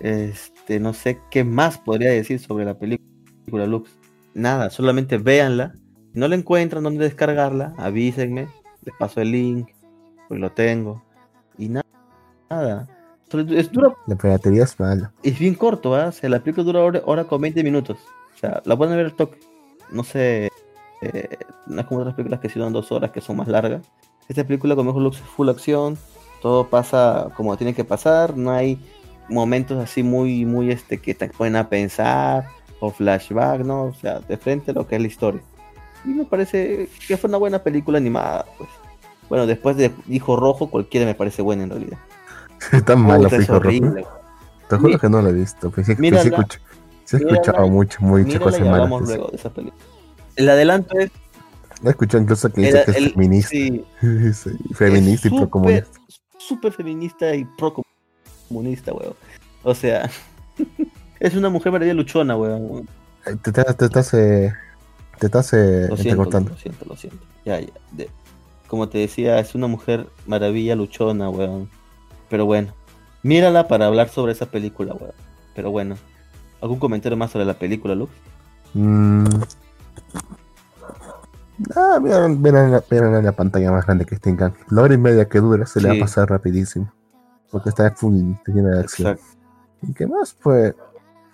Este, no sé qué más podría decir sobre la película Lux. Nada, solamente véanla. Si no la encuentran dónde descargarla, avísenme. Les paso el link, pues lo tengo. Es dura, La piratería es mala. es bien corto, ¿ah? O sea, la película dura hora, hora con 20 minutos. O sea, la pueden ver al toque. No sé, eh, no es como otras películas que sí duran dos horas, que son más largas. Esta película, como dijo Lux, es full acción. Todo pasa como tiene que pasar. No hay momentos así muy, muy, este, que te ponen a pensar. O flashback, ¿no? O sea, de frente a lo que es la historia. Y me parece que fue una buena película animada, pues. Bueno, después de Hijo Rojo, cualquiera me parece buena en realidad. [laughs] Tan malo, Puta, fijo. Te juro que no lo he visto. Sí, pues sí, Mírala, escucho- sí he mírala escuchado y- mucho, muchas cosas malas. luego de esa película. El adelanto es He escuchado incluso que dice el- que es feminista. sí, [laughs] Sí, feminista es y pro súper, feminista y pro comunista, weón. O sea, [laughs] es una mujer verdadera luchona, weón. Te, estás- te estás, eh, te estás eh, Lo siento, lo siento, lo siento. Ya, ya. de- como te decía, es una mujer maravilla luchona, weón. Pero bueno, mírala para hablar sobre esa película, weón. Pero bueno, ¿algún comentario más sobre la película, Lux? Mm. Ah, mira, ven en la, la pantalla más grande que tengan. La hora y media que dura se le va a pasar rapidísimo. Porque está full llena de acción. Exacto. ¿Y qué más? Pues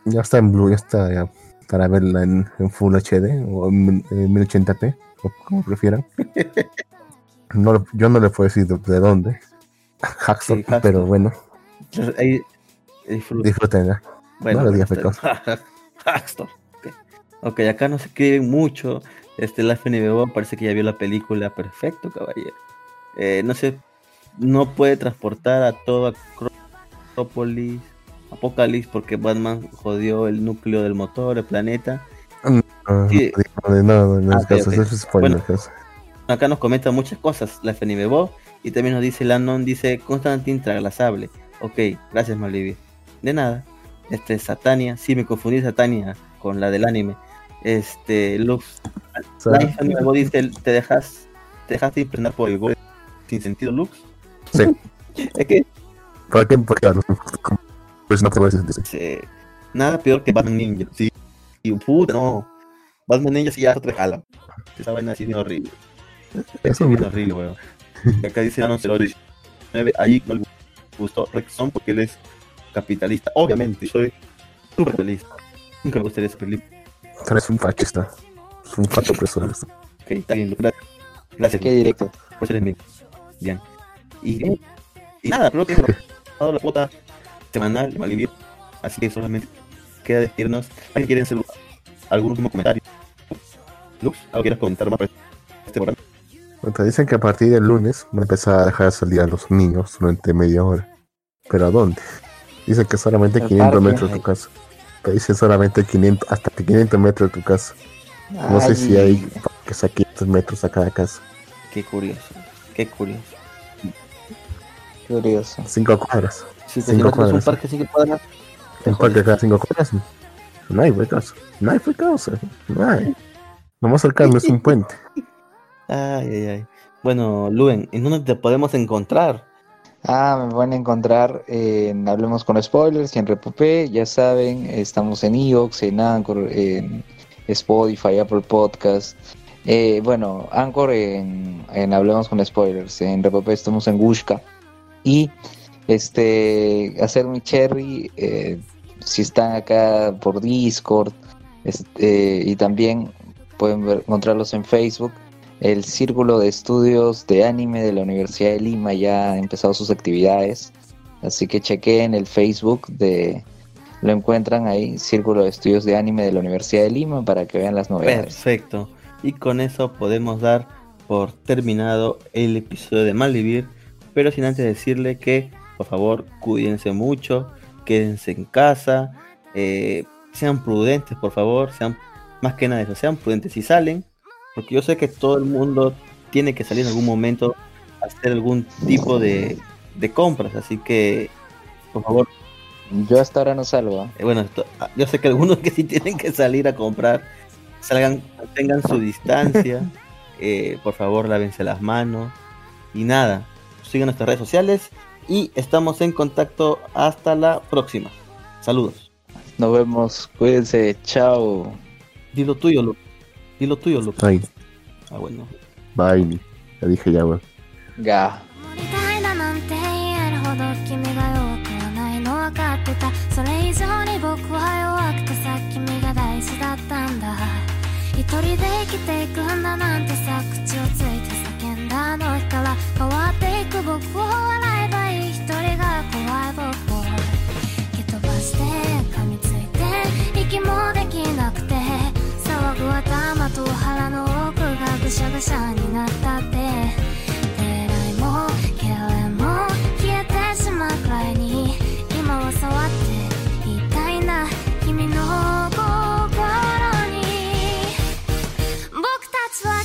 ya está en Blue, ya está ya para verla en, en Full HD o en, en 1080p, o como prefieran. [laughs] No, yo no le puedo decir de, de dónde. Hacksaw, Sí, pero bueno, ahí disfrútenla. Bueno, No lo digas, Hacksaw, ok. Ok, acá no se escriben mucho. Este, la FNBO parece que ya vio la película. Perfecto, caballero. Eh, no sé, no puede transportar a toda Acrópolis, Apocalipsis, porque Batman jodió el núcleo del motor, el planeta. Sí. No, no, no, no Ah, es eso. Bueno. Acá nos comenta muchas cosas la FNBO. Y también nos dice Landon, dice Constantine Traglasable. Ok, gracias Malivia. De nada. Este, Satania. Sí, me confundí Satania con la del anime. Este, Lux. Dice, te dejas, te dejaste impregnar por el gol sin sentido, Lux. Sí. [laughs] es que ¿Por qué? Porque a los- pues no te voy a eh, nada peor que Batman Ninja. Sí, y puta, no. Batman Ninja sí ya otra jala. Esa vaina así bien horrible. Eso, Es horrible, weón. Y Acá dice Anon 019, ahí no le gustó Rexon porque él es capitalista. Obviamente, soy súper feliz. Nunca me gustaría ser feliz. eres un fascista. Es un fato opresor. Ok, está bien, gracias. Gracias Qué directo. por ser amigo. Bien. Y, y nada, creo que hemos dado la cuota semanal de Malvivir. Así que solamente queda decirnos. ¿Alguien quiere hacer algún último comentario? Lux, ¿algo quieras comentar más para este programa? Te dicen que a partir del lunes van a empezar a dejar salir a los niños durante media hora. ¿Pero a dónde? Dicen que solamente Al 500 parque. metros de tu casa. Te dicen solamente 500, hasta 500 metros de tu casa. No sé si hay Ay, parques a 500 metros a cada casa. Qué curioso, qué curioso. Curioso. 5 cuadras. Si te Cinco a un cuadras. parque cinco cuadras, Un parque cada 5 cuadras. No hay casa. No hay casa. No hay. Lo más cercano es un puente. Ay, ay, ay. Bueno, Luen, ¿en dónde te podemos encontrar? Ah, me van a encontrar en Hablemos con Spoilers y en Repopé. Ya saben, estamos en Evox, en Anchor, en Spotify, Apple Podcast. Eh, bueno, Anchor en, Hablemos con Spoilers. En Repopé estamos en Gushka. Y este, hacer mi cherry. eh, si están acá por Discord Este, y también pueden ver- encontrarlos en Facebook. El Círculo de Estudios de Anime de la Universidad de Lima ya ha empezado sus actividades. Así que chequeen el Facebook de... Lo encuentran ahí, Círculo de Estudios de Anime de la Universidad de Lima, para que vean las novedades. Perfecto. Y con eso podemos dar por terminado el episodio de Malvivir. Pero sin antes decirle que, por favor, cuídense mucho, quédense en casa, eh, sean prudentes, por favor, sean más que nada eso, sean prudentes si salen, porque yo sé que todo el mundo tiene que salir en algún momento a hacer algún tipo de, de compras, así que, por favor, Yo hasta ahora no salgo. ¿ah? eh, bueno, esto- ah, yo sé que algunos que sí [laughs] tienen que salir a comprar, salgan, tengan su distancia, [laughs] eh, por favor lávense las manos y nada, sigan nuestras redes sociales y estamos en contacto hasta la próxima. Saludos. Nos vemos, cuídense, chao. Dilo tuyo, Lu. Dilo tuyo, Lu. Ay, Ah, bueno. bye. Ya dije ya, weón. Ga. 守りたいだなんて言えるほど君が弱くはないの分かってたそれ以上に僕は弱くてさ君が大事だったんだ一人で生きていくんだなんてさ口をついて叫んだあの日から変わっていく僕を笑えばいい一人が怖い僕を蹴飛ばして噛みついて息もできなくて騒ぐ頭と腹の奥がぐしゃぐしゃになったってえらいもけれも消えてしまうくらいに今は触っていたいな君の心に僕たちは